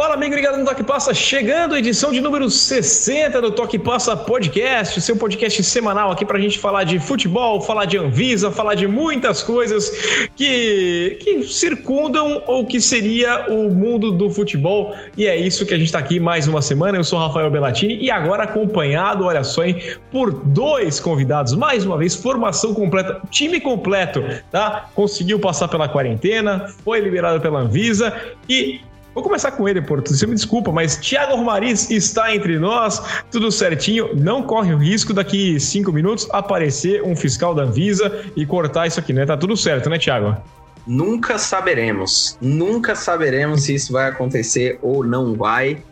Fala, amigo ligado no Toque Passa, chegando edição de número 60 do Toque Passa Podcast, seu podcast semanal aqui pra gente falar de futebol, falar de Anvisa, falar de muitas coisas que, que circundam ou que seria o mundo do futebol. E é isso que a gente tá aqui mais uma semana. Eu sou Rafael Bellatini e agora acompanhado, olha só, hein, por dois convidados. Mais uma vez, formação completa, time completo, tá? Conseguiu passar pela quarentena, foi liberado pela Anvisa e Vou começar com ele, Porto. Você me desculpa, mas Thiago Romariz está entre nós, tudo certinho. Não corre o risco daqui cinco minutos aparecer um fiscal da Anvisa e cortar isso aqui, né? Tá tudo certo, né, Thiago? Nunca saberemos. Nunca saberemos se isso vai acontecer ou não vai.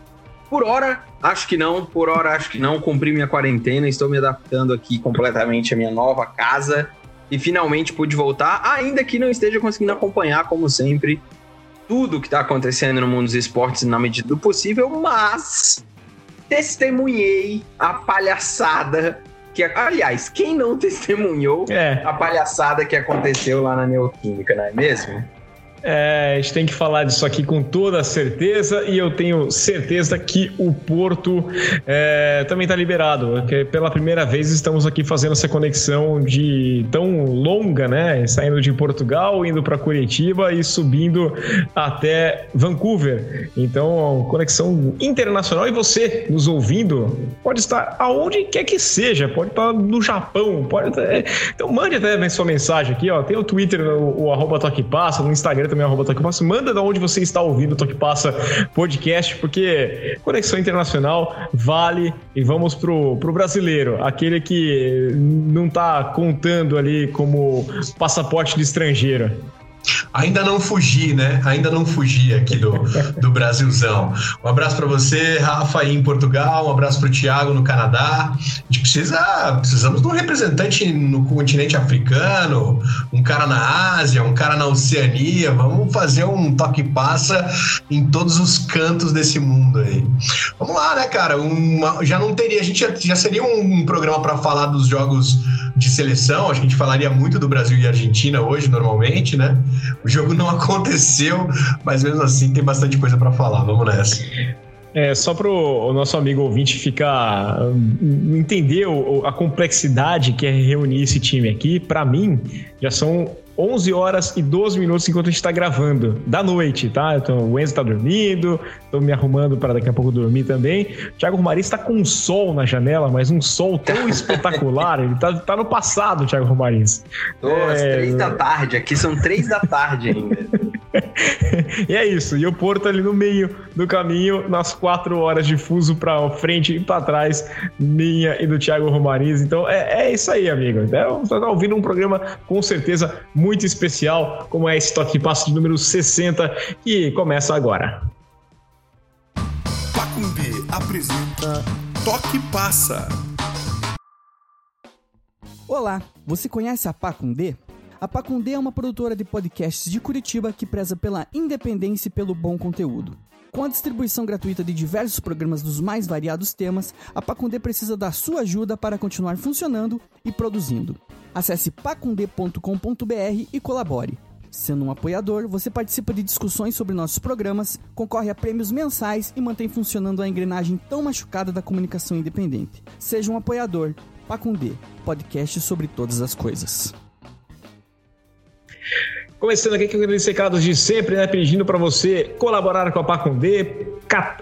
Por hora, acho que não. Por hora, acho que não. Cumpri minha quarentena, estou me adaptando aqui completamente à minha nova casa e finalmente pude voltar, ainda que não esteja conseguindo acompanhar, como sempre, tudo que está acontecendo no mundo dos esportes na medida do possível, mas testemunhei a palhaçada que, aliás, quem não testemunhou é. a palhaçada que aconteceu lá na Neoquímica, não é mesmo? É, a gente tem que falar disso aqui com toda certeza e eu tenho certeza que o Porto é, também está liberado. Porque pela primeira vez estamos aqui fazendo essa conexão de tão longa, né? Saindo de Portugal, indo para Curitiba e subindo até Vancouver. Então, conexão internacional e você nos ouvindo pode estar aonde quer que seja, pode estar no Japão, pode. Então mande até sua mensagem aqui, ó. Tem o Twitter, o, o arroba Toque Passa, no Instagram também, arroba Toque Passa. Manda de onde você está ouvindo o Toque Passa podcast, porque conexão internacional vale e vamos pro, pro brasileiro, aquele que não tá contando ali como passaporte de estrangeiro. Ainda não fugi, né? Ainda não fugi aqui do, do Brasilzão. Um abraço para você, Rafa, aí em Portugal. Um abraço para o Thiago no Canadá. A gente precisa, precisamos de um representante no continente africano, um cara na Ásia, um cara na Oceania. Vamos fazer um toque passa em todos os cantos desse mundo aí. Vamos lá, né, cara? Uma, já não teria, a gente já, já seria um, um programa para falar dos jogos de seleção. Acho que a gente falaria muito do Brasil e Argentina hoje, normalmente, né? O jogo não aconteceu, mas mesmo assim tem bastante coisa para falar. Vamos nessa. É, só para o nosso amigo ouvinte ficar entender a complexidade que é reunir esse time aqui, para mim já são 11 horas e 12 minutos enquanto a gente está gravando, da noite, tá? Então, o Enzo está dormindo, estou me arrumando para daqui a pouco dormir também. O Thiago Romariz está com um sol na janela, mas um sol tão espetacular, ele está tá no passado, Thiago Romariz. Duas, é... três da tarde, aqui são três da tarde ainda. e é isso, e o Porto ali no meio do caminho, nas quatro horas de fuso para frente e para trás, minha e do Thiago Romariz. Então é, é isso aí, amigo. Então, você está ouvindo um programa com certeza muito muito especial, como é esse toque passo de número 60, que começa agora. Pacumbi apresenta Toque Passa. Olá, você conhece a Pacundê? A Pacundê é uma produtora de podcasts de Curitiba que preza pela independência e pelo bom conteúdo. Com a distribuição gratuita de diversos programas dos mais variados temas, a Pacundê precisa da sua ajuda para continuar funcionando e produzindo. Acesse pacundê.com.br e colabore. Sendo um apoiador, você participa de discussões sobre nossos programas, concorre a prêmios mensais e mantém funcionando a engrenagem tão machucada da comunicação independente. Seja um apoiador. Pacundê, podcast sobre todas as coisas. Começando aqui com aqueles recados de sempre, né? Pedindo para você colaborar com a Pacundê,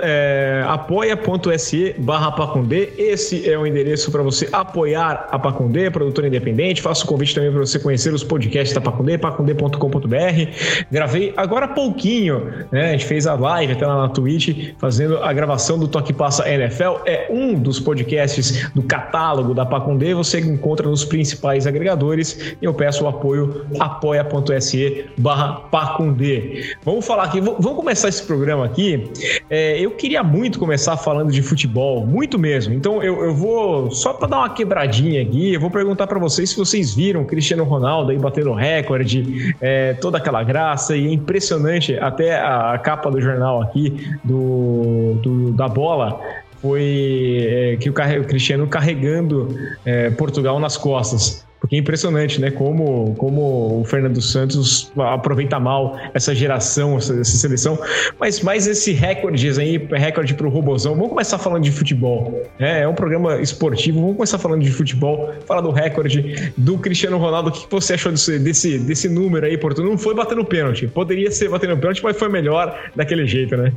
é, apoia.se barra Pacundê. Esse é o endereço para você apoiar a Pacundê, produtora independente. Faço o convite também para você conhecer os podcasts da Pacundê, pacundê.com.br. Gravei agora há pouquinho, né? A gente fez a live até lá na Twitch, fazendo a gravação do Toque Passa NFL. É um dos podcasts do catálogo da Pacundê. Você encontra nos principais agregadores. E eu peço o apoio apoia.se barra Pacundê. Vamos falar aqui, vamos começar esse programa aqui. É, eu queria muito começar falando de futebol, muito mesmo. Então eu, eu vou, só para dar uma quebradinha aqui, eu vou perguntar para vocês se vocês viram o Cristiano Ronaldo aí batendo recorde, é, toda aquela graça e é impressionante até a, a capa do jornal aqui do, do da bola foi é, que o, o, Cristiano carregando é, Portugal nas costas Porque é impressionante, né? Como, como o Fernando Santos aproveita mal essa geração, essa, essa seleção. Mas mais esse recorde aí, recorde pro Robozão. Vamos começar falando de futebol. É, é um programa esportivo. Vamos começar falando de futebol. Falar do recorde do Cristiano Ronaldo. O que você achou desse, desse, desse número aí, Porto? Não foi batendo pênalti. Poderia ser batendo pênalti, mas foi melhor daquele jeito, né?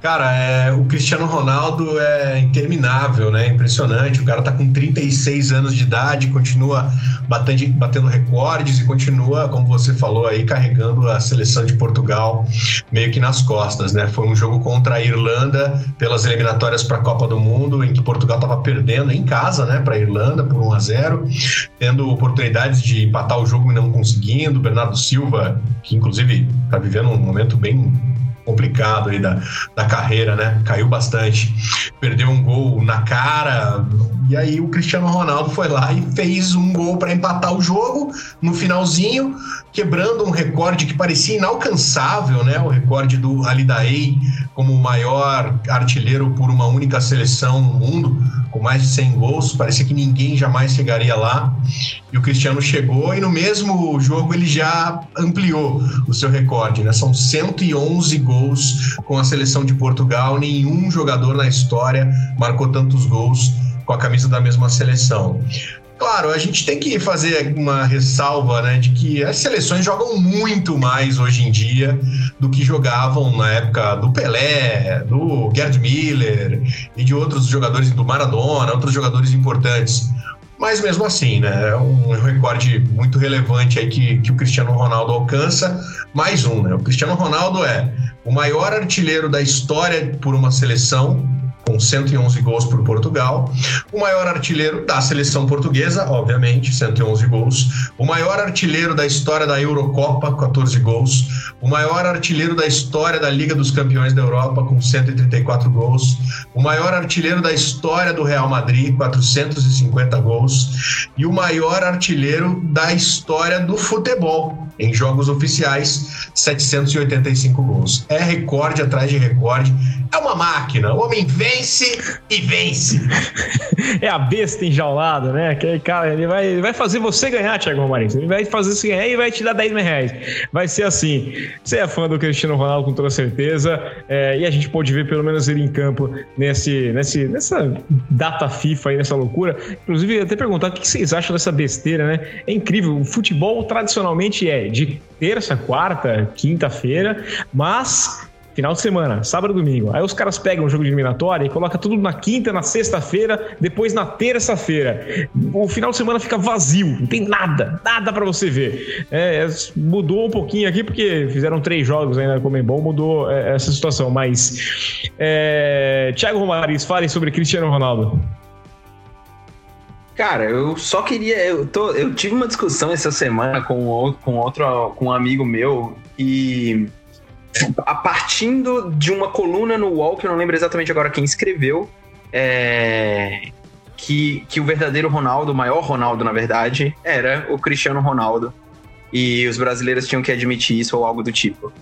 Cara, é, o Cristiano Ronaldo é interminável, né? Impressionante. O cara tá com 36 anos de idade, continua batendo, batendo recordes e continua, como você falou aí, carregando a seleção de Portugal meio que nas costas, né? Foi um jogo contra a Irlanda pelas eliminatórias para a Copa do Mundo, em que Portugal estava perdendo em casa, né, para a Irlanda por 1 a 0, tendo oportunidades de empatar o jogo e não conseguindo. Bernardo Silva, que inclusive está vivendo um momento bem complicado aí da, da carreira, né? Caiu bastante. Perdeu um gol na cara. E aí o Cristiano Ronaldo foi lá e fez um gol para empatar o jogo no finalzinho, quebrando um recorde que parecia inalcançável, né? O recorde do Ali Daei como o maior artilheiro por uma única seleção no mundo, com mais de 100 gols. Parecia que ninguém jamais chegaria lá. E o Cristiano chegou e no mesmo jogo ele já ampliou o seu recorde, né? São 111 gols com a seleção de Portugal. Nenhum jogador na história marcou tantos gols com a camisa da mesma seleção. Claro, a gente tem que fazer uma ressalva, né, de que as seleções jogam muito mais hoje em dia do que jogavam na época do Pelé, do Gerd Miller e de outros jogadores do Maradona, outros jogadores importantes. Mas mesmo assim, né, é um recorde muito relevante aí que, que o Cristiano Ronaldo alcança. Mais um, né? O Cristiano Ronaldo é o maior artilheiro da história por uma seleção, com 111 gols por Portugal. O maior artilheiro da seleção portuguesa, obviamente, 111 gols. O maior artilheiro da história da Eurocopa, 14 gols. O maior artilheiro da história da Liga dos Campeões da Europa, com 134 gols. O maior artilheiro da história do Real Madrid, 450 gols. E o maior artilheiro da história do futebol, em jogos oficiais, 785 gols. É recorde atrás de recorde. É uma máquina. O homem vence e vence. é a besta enjaulada, né? Aquele cara, ele vai, ele vai fazer você ganhar, Thiago Marins. Ele vai fazer você ganhar e vai te dar 10 mil reais. Vai ser assim. Você é fã do Cristiano Ronaldo com toda certeza. É, e a gente pode ver pelo menos ele em campo nesse, nesse, nessa data FIFA aí, nessa loucura. Inclusive, até perguntar o que vocês acham dessa besteira, né? É incrível. O futebol tradicionalmente é de terça, quarta, quinta-feira, mas final de semana, sábado domingo. Aí os caras pegam o jogo de eliminatória e colocam tudo na quinta, na sexta-feira, depois na terça-feira. O final de semana fica vazio, não tem nada, nada para você ver. É, mudou um pouquinho aqui porque fizeram três jogos ainda com o bom, mudou é, essa situação. Mas é, Thiago Romariz, fale sobre Cristiano Ronaldo. Cara, eu só queria. Eu, tô, eu tive uma discussão essa semana com, com outro com um amigo meu e a partindo de uma coluna no UOL, que eu não lembro exatamente agora quem escreveu, é, que, que o verdadeiro Ronaldo, o maior Ronaldo, na verdade, era o Cristiano Ronaldo. E os brasileiros tinham que admitir isso ou algo do tipo.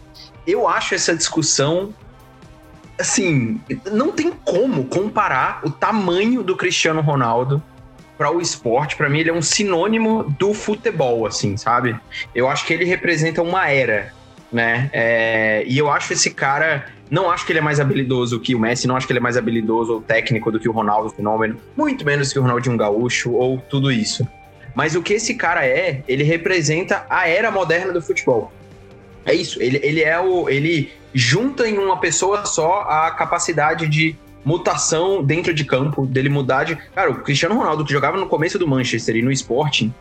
Eu acho essa discussão. Assim, não tem como comparar o tamanho do Cristiano Ronaldo para o esporte, para mim ele é um sinônimo do futebol, assim, sabe? Eu acho que ele representa uma era, né? É, e eu acho esse cara, não acho que ele é mais habilidoso que o Messi, não acho que ele é mais habilidoso ou técnico do que o Ronaldo Fenômeno, muito menos que o Ronaldinho Gaúcho ou tudo isso. Mas o que esse cara é, ele representa a era moderna do futebol. É isso, ele, ele é o. ele junta em uma pessoa só a capacidade de mutação dentro de campo, dele mudar de. Cara, o Cristiano Ronaldo, que jogava no começo do Manchester e no Sporting,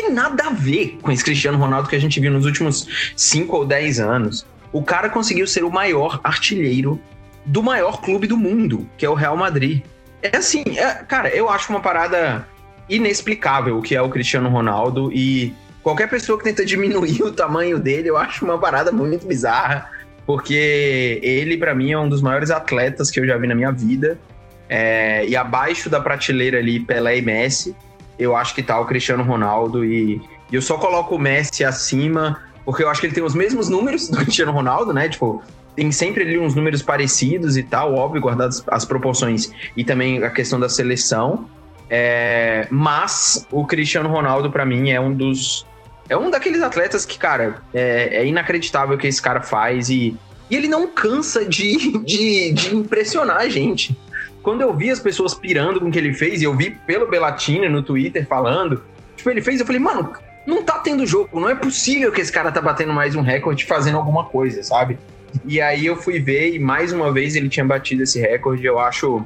tem nada a ver com esse Cristiano Ronaldo que a gente viu nos últimos 5 ou 10 anos. O cara conseguiu ser o maior artilheiro do maior clube do mundo, que é o Real Madrid. É assim, é, cara, eu acho uma parada inexplicável o que é o Cristiano Ronaldo e qualquer pessoa que tenta diminuir o tamanho dele, eu acho uma parada muito bizarra porque ele, para mim, é um dos maiores atletas que eu já vi na minha vida. É, e abaixo da prateleira ali, Pelé e Messi, eu acho que tá o Cristiano Ronaldo. E, eu só coloco o Messi acima, porque eu acho que ele tem os mesmos números do Cristiano Ronaldo, né? Tipo, tem sempre ali uns números parecidos e tal, óbvio, guardadas as proporções e também a questão da seleção. É, mas o Cristiano Ronaldo, para mim, é um dos. É um daqueles atletas que, cara, é, é inacreditável o que esse cara faz e, e ele não cansa de, de, de, impressionar a gente. Quando eu vi as pessoas pirando com o que ele fez, e eu vi pelo Belatini no Twitter falando, tipo, ele fez, eu falei, mano, não tá tendo jogo, não é possível que esse cara tá batendo mais um recorde fazendo alguma coisa, sabe? E aí eu fui ver e mais uma vez ele tinha batido esse recorde. Eu acho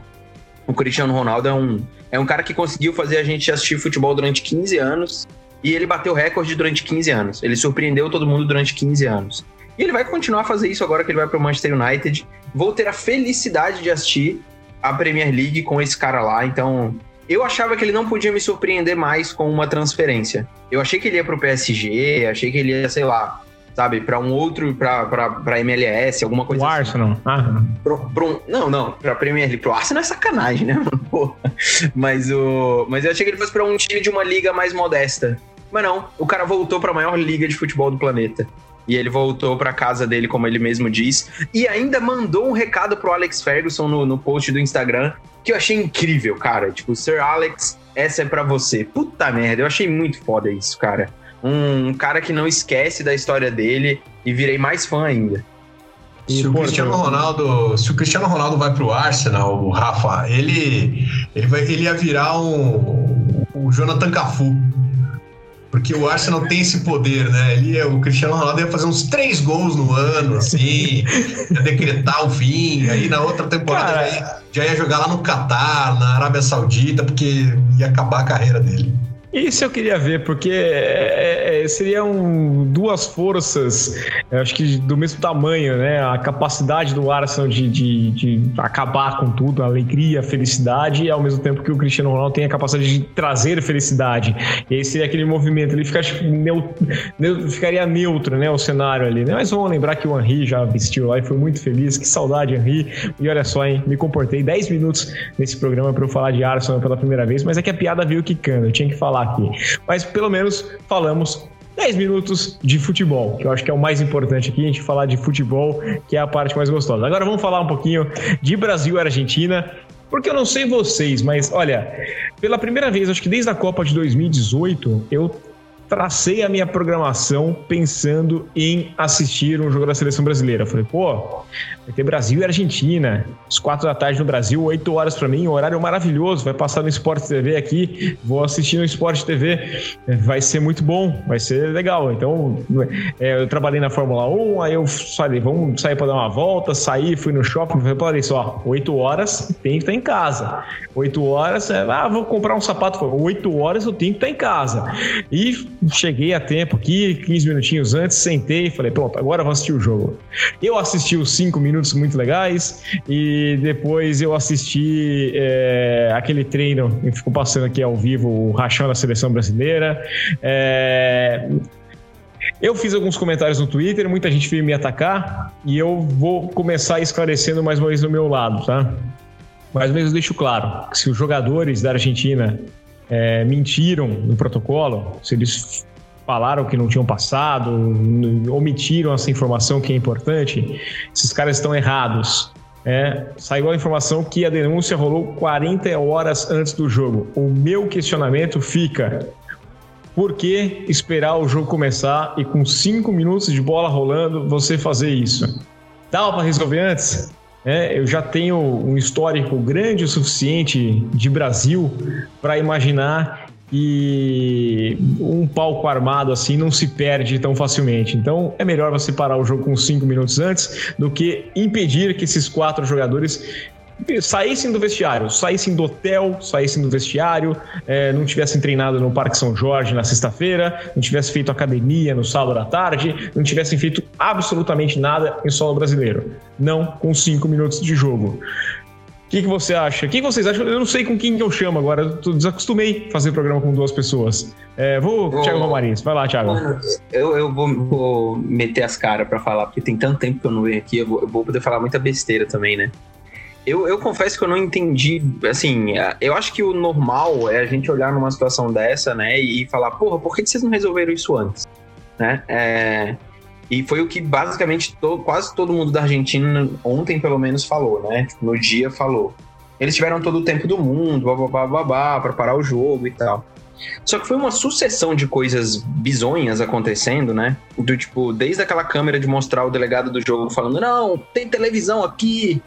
o Cristiano Ronaldo é um, é um cara que conseguiu fazer a gente assistir futebol durante 15 anos e ele bateu recorde durante 15 anos. Ele surpreendeu todo mundo durante 15 anos. E ele vai continuar a fazer isso agora que ele vai para o Manchester United. Vou ter a felicidade de assistir a Premier League com esse cara lá. Então, eu achava que ele não podia me surpreender mais com uma transferência. Eu achei que ele ia pro PSG, achei que ele ia, sei lá, sabe, para um outro, para MLS, alguma coisa o assim. Arsenal. Ah. Pro, pro, não, não, pra Premier League. Pro Arsenal é sacanagem, né, mano? Mas, o, mas eu achei que ele fosse pra um time de uma liga mais modesta. Mas não, o cara voltou para a maior liga de futebol do planeta. E ele voltou para casa dele, como ele mesmo diz, e ainda mandou um recado pro Alex Ferguson no, no post do Instagram, que eu achei incrível, cara. Tipo, Sir Alex, essa é para você. Puta merda, eu achei muito foda isso, cara. Um, um cara que não esquece da história dele e virei mais fã ainda. Se o Cristiano Ronaldo, se o Cristiano Ronaldo vai pro Arsenal, o Rafa, ele ele vai ele ia virar um o Jonathan Cafu. Porque o Arsenal tem esse poder, né? Ele, o Cristiano Ronaldo ia fazer uns três gols no ano, assim, ia decretar o fim. Aí na outra temporada já ia, já ia jogar lá no Catar, na Arábia Saudita, porque ia acabar a carreira dele. Isso eu queria ver, porque é, é, seriam duas forças, acho que do mesmo tamanho, né? A capacidade do Arsenal de, de, de, acabar com tudo, a alegria, a felicidade, e ao mesmo tempo que o Cristiano Ronaldo tem a capacidade de trazer felicidade. E aí seria aquele movimento, ele fica, neutro, ficaria neutro, né? O cenário ali, né? Mas vamos lembrar que o Henry já vestiu lá e foi muito feliz. Que saudade, Henry. E olha só, hein? Me comportei 10 minutos nesse programa para eu falar de Arsenal pela primeira vez, mas é que a piada veio quicando, eu tinha que falar aqui. Mas pelo menos falamos 10 minutos de futebol, que eu acho que é o mais importante aqui, a gente falar de futebol, que é a parte mais gostosa. Agora vamos falar um pouquinho de Brasil e Argentina, porque eu não sei vocês, mas olha, pela primeira vez, acho que desde a Copa de 2018, eu tracei a minha programação pensando em assistir um jogo da seleção brasileira. falei, pô, vai ter Brasil e Argentina, às quatro da tarde no Brasil, oito horas para mim, um horário maravilhoso, vai passar no Esporte TV aqui, vou assistir no Esporte TV, vai ser muito bom, vai ser legal. Então, é, eu trabalhei na Fórmula 1, aí eu falei, vamos sair para dar uma volta, saí, fui no shopping, falei só, oito horas tem que estar em casa. Oito horas, é, ah, vou comprar um sapato, oito horas eu tenho que estar em casa. E cheguei a tempo aqui, 15 minutinhos antes, sentei e falei, pronto, agora vou assistir o jogo. Eu assisti os cinco minutos muito legais e depois eu assisti é, aquele treino que ficou passando aqui ao vivo, o rachão da seleção brasileira. É, eu fiz alguns comentários no Twitter, muita gente veio me atacar e eu vou começar esclarecendo mais uma vez do meu lado, tá? Mais ou menos deixo claro que se os jogadores da Argentina é, mentiram no protocolo, se eles falaram que não tinham passado, omitiram essa informação que é importante, esses caras estão errados. É, saiu a informação que a denúncia rolou 40 horas antes do jogo. O meu questionamento fica: por que esperar o jogo começar e com 5 minutos de bola rolando você fazer isso? Dava para resolver antes? É, eu já tenho um histórico grande o suficiente de Brasil para imaginar que um palco armado assim não se perde tão facilmente. Então é melhor você parar o jogo com cinco minutos antes do que impedir que esses quatro jogadores saíssem do vestiário, saíssem do hotel, saíssem do vestiário, é, não tivessem treinado no Parque São Jorge na sexta-feira, não tivessem feito academia no sábado à tarde, não tivessem feito absolutamente nada em solo brasileiro. Não com cinco minutos de jogo. O que, que você acha? O que, que vocês acham? Eu não sei com quem que eu chamo agora. Eu desacostumei fazer programa com duas pessoas. É, vou, vou, Thiago Romariz. Vai lá, Thiago. Eu, eu vou, vou meter as caras para falar, porque tem tanto tempo que eu não venho aqui, eu vou, eu vou poder falar muita besteira também, né? Eu, eu confesso que eu não entendi, assim, eu acho que o normal é a gente olhar numa situação dessa, né, e falar, porra, por que vocês não resolveram isso antes? Né? É, e foi o que basicamente to, quase todo mundo da Argentina ontem, pelo menos, falou, né? Tipo, no dia falou. eles tiveram todo o tempo do mundo, babá, babá, para parar o jogo e tal. Só que foi uma sucessão de coisas bizonhas acontecendo, né? Do tipo, desde aquela câmera de mostrar o delegado do jogo falando: não, tem televisão aqui,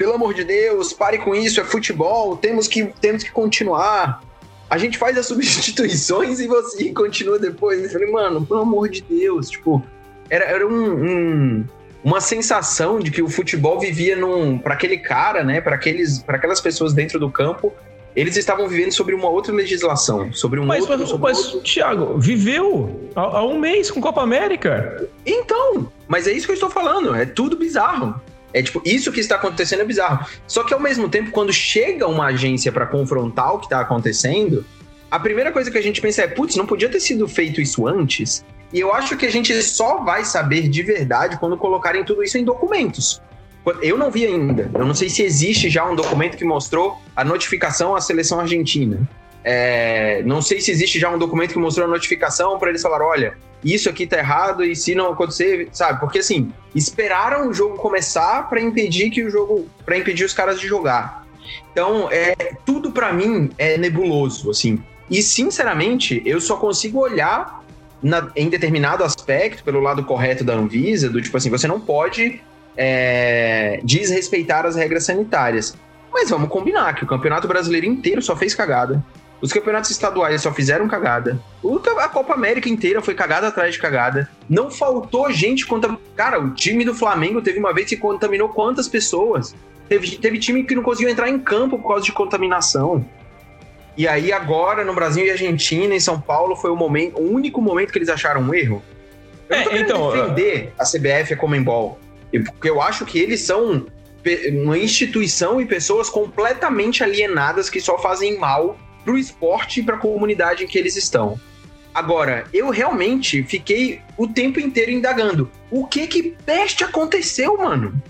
pelo amor de Deus, pare com isso, é futebol, temos que, temos que continuar. A gente faz as substituições e você continua depois. Eu falei, mano, pelo amor de Deus, tipo, era, era um, um uma sensação de que o futebol vivia num para aquele cara, né, para aqueles para aquelas pessoas dentro do campo, eles estavam vivendo sobre uma outra legislação, sobre um mas, outro, mas, sobre mas outro... Thiago, viveu há, há, um mês com Copa América. Então, mas é isso que eu estou falando, é tudo bizarro. É tipo, isso que está acontecendo é bizarro. Só que ao mesmo tempo, quando chega uma agência para confrontar o que está acontecendo, a primeira coisa que a gente pensa é, putz, não podia ter sido feito isso antes? E eu acho que a gente só vai saber de verdade quando colocarem tudo isso em documentos. Eu não vi ainda. Eu não sei se existe já um documento que mostrou a notificação à seleção argentina. É, não sei se existe já um documento que mostrou a notificação para eles falar, olha, isso aqui tá errado e se não acontecer, sabe? Porque assim, esperaram o jogo começar para impedir que o jogo, para impedir os caras de jogar. Então, é tudo para mim é nebuloso, assim. E sinceramente, eu só consigo olhar na, em determinado aspecto, pelo lado correto da Anvisa, do tipo assim, você não pode é, desrespeitar as regras sanitárias. Mas vamos combinar que o Campeonato Brasileiro inteiro só fez cagada. Os campeonatos estaduais só fizeram cagada. A Copa América inteira foi cagada atrás de cagada. Não faltou gente contra. Cara, o time do Flamengo teve uma vez que contaminou quantas pessoas? Teve, teve time que não conseguiu entrar em campo por causa de contaminação. E aí agora no Brasil e Argentina, em São Paulo, foi o momento, o único momento que eles acharam um erro. Eu é, não tô então, defender a CBF e a Comembol, porque eu acho que eles são uma instituição e pessoas completamente alienadas que só fazem mal pro esporte e pra comunidade em que eles estão. Agora, eu realmente fiquei o tempo inteiro indagando. O que que peste aconteceu, mano?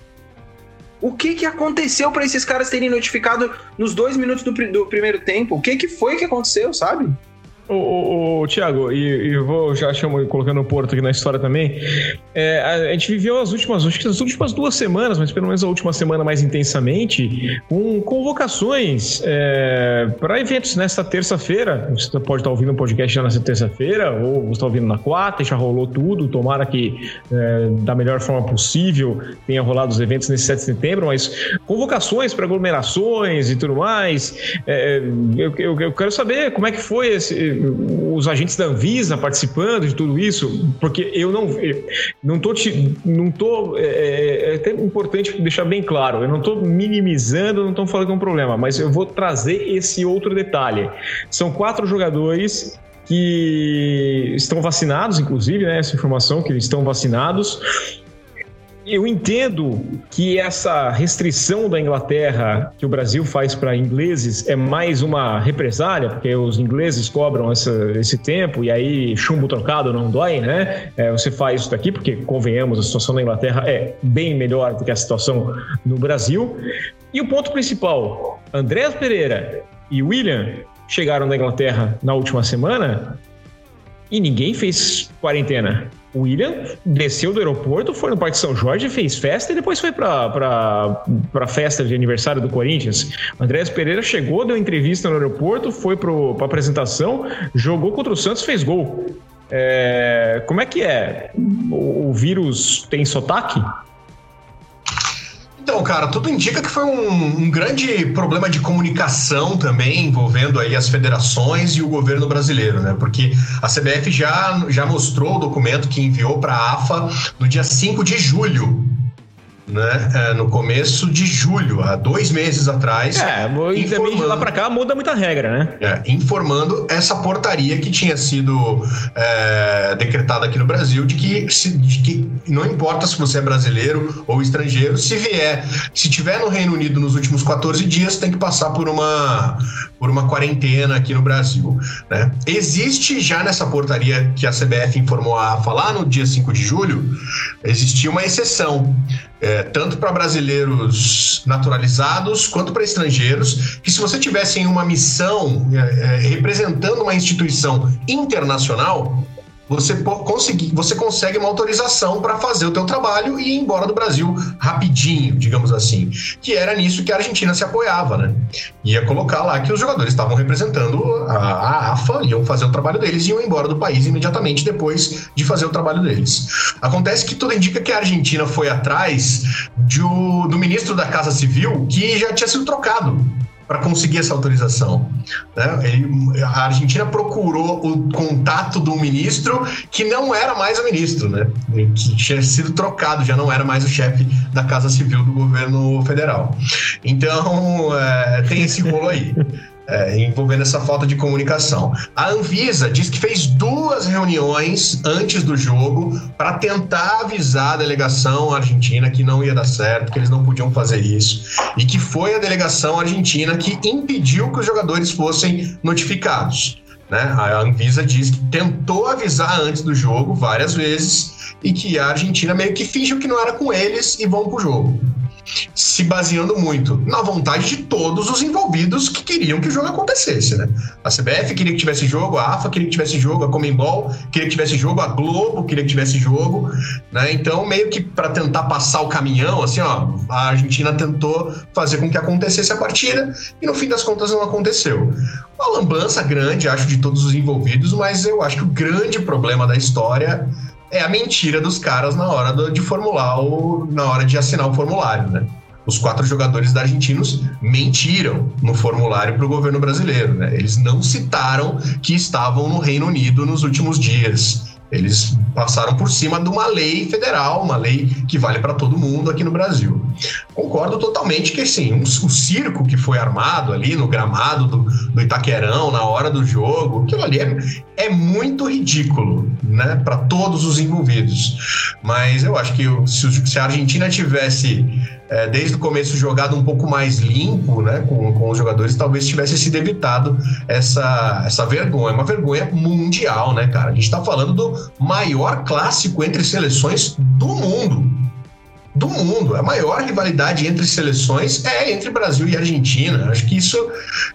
O que que aconteceu para esses caras terem notificado nos dois minutos do, do primeiro tempo? O que que foi que aconteceu, sabe? O, o, o Tiago, e, e vou já chamo, colocando o Porto aqui na história também. É, a, a, gente viveu as últimas, acho que as últimas duas semanas, mas pelo menos a última semana mais intensamente, com convocações é, para eventos nesta terça-feira. Você pode estar ouvindo o podcast já nessa terça-feira, ou você está ouvindo na quarta, já rolou tudo. Tomara que é, da melhor forma possível tenha rolado os eventos nesse 7 de setembro, mas convocações para aglomerações e tudo mais. É, eu, eu, eu quero saber como é que foi esse os agentes da Anvisa participando de tudo isso, porque eu não eu não tô te, não tô é, é, é até importante deixar bem claro, eu não estou minimizando, não estou falando que é um problema, mas eu vou trazer esse outro detalhe. São quatro jogadores que estão vacinados, inclusive, né, essa informação que eles estão vacinados eu entendo que essa restrição da Inglaterra que o Brasil faz para ingleses é mais uma represália, porque os ingleses cobram essa, esse tempo e aí chumbo trocado não dói, né? É, você faz isso daqui, porque convenhamos, a situação da Inglaterra é bem melhor do que a situação no Brasil. E o ponto principal: Andrés Pereira e William chegaram da Inglaterra na última semana e ninguém fez quarentena. O William desceu do aeroporto, foi no Parque São Jorge, fez festa e depois foi para a festa de aniversário do Corinthians. Andrés Pereira chegou, deu entrevista no aeroporto, foi para a apresentação, jogou contra o Santos, fez gol. É, como é que é? O, o vírus tem sotaque? Então, cara, tudo indica que foi um, um, grande problema de comunicação também envolvendo aí as federações e o governo brasileiro, né? Porque a CBF já, já mostrou o documento que enviou para a AFA no dia 5 de julho né, é, no começo de julho, há dois meses atrás. É, e também de lá para cá muda muita regra, né? É, informando essa portaria que tinha sido é, decretada aqui no Brasil de que, se, de que não importa se você é brasileiro ou estrangeiro, se vier, se tiver no Reino Unido nos últimos 14 dias, tem que passar por uma, por uma quarentena aqui no Brasil. Né? Existe já nessa portaria que a CBF informou a falar no dia 5 de julho, existia uma exceção é, tanto para brasileiros naturalizados quanto para estrangeiros, que se você tivesse em uma missão é, é, representando uma instituição internacional, você conseguir, você consegue uma autorização para fazer o teu trabalho e ir embora do Brasil rapidinho, digamos assim. Que era nisso que a Argentina se apoiava, né? Ia colocar lá que os jogadores estavam representando a, a AFA, iam fazer o trabalho deles e iam embora do país imediatamente depois de fazer o trabalho deles. Acontece que tudo indica que a Argentina foi atrás de, do ministro da Casa Civil que já tinha sido trocado para conseguir essa autorização. Né? Ele, a Argentina procurou o contato do ministro que não era mais o ministro, né? que tinha sido trocado, já não era mais o chefe da Casa Civil do governo federal. Então, é, tem esse rolo aí é, envolvendo essa falta de comunicação. A Anvisa diz que fez duas reuniões antes do jogo para tentar avisar a delegação argentina que não ia dar certo, que eles não podiam fazer isso, e que foi a delegação argentina que impediu que os jogadores fossem notificados. Né? A Anvisa diz que tentou avisar antes do jogo várias vezes e que a Argentina meio que fingiu que não era com eles e vão para o jogo se baseando muito na vontade de todos os envolvidos que queriam que o jogo acontecesse, né? A CBF queria que tivesse jogo, a AFA queria que tivesse jogo, a Comembol queria que tivesse jogo, a Globo queria que tivesse jogo, né? Então, meio que para tentar passar o caminhão, assim, ó, a Argentina tentou fazer com que acontecesse a partida e no fim das contas não aconteceu. Uma lambança grande, acho, de todos os envolvidos, mas eu acho que o grande problema da história é a mentira dos caras na hora do, de formular o, na hora de assinar o formulário, né? Os quatro jogadores Argentinos mentiram no formulário para o governo brasileiro, né? Eles não citaram que estavam no Reino Unido nos últimos dias. Eles passaram por cima de uma lei federal, uma lei que vale para todo mundo aqui no Brasil. Concordo totalmente que, sim, um, o circo que foi armado ali no gramado do, do Itaquerão, na hora do jogo, aquilo ali é, é muito ridículo, né, para todos os envolvidos. Mas eu acho que se, se a Argentina tivesse é, desde o começo jogado um pouco mais limpo, né, com, com os jogadores, talvez tivesse sido evitado essa, essa vergonha, uma vergonha mundial, né, cara? A gente está falando do maior clássico entre seleções do mundo do mundo. A maior rivalidade entre seleções é entre Brasil e Argentina. Acho que isso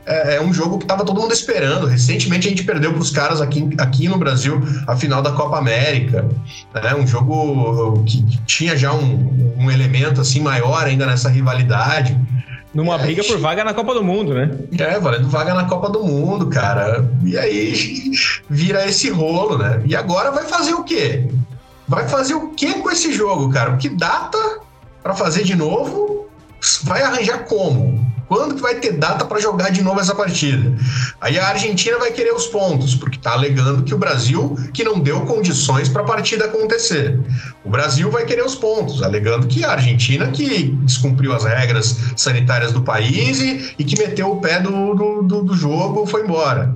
é, é um jogo que estava todo mundo esperando. Recentemente a gente perdeu para os caras aqui, aqui no Brasil a final da Copa América. Né? Um jogo que tinha já um, um elemento assim maior ainda nessa rivalidade. Numa é, briga por vaga na Copa do Mundo, né? É, valendo vaga na Copa do Mundo, cara. E aí vira esse rolo, né? E agora vai fazer o quê? Vai fazer o que com esse jogo, cara? Que data para fazer de novo? Vai arranjar como? Quando que vai ter data para jogar de novo essa partida? Aí a Argentina vai querer os pontos, porque está alegando que o Brasil que não deu condições para a partida acontecer. O Brasil vai querer os pontos, alegando que a Argentina que descumpriu as regras sanitárias do país e, e que meteu o pé do, do, do, do jogo foi embora.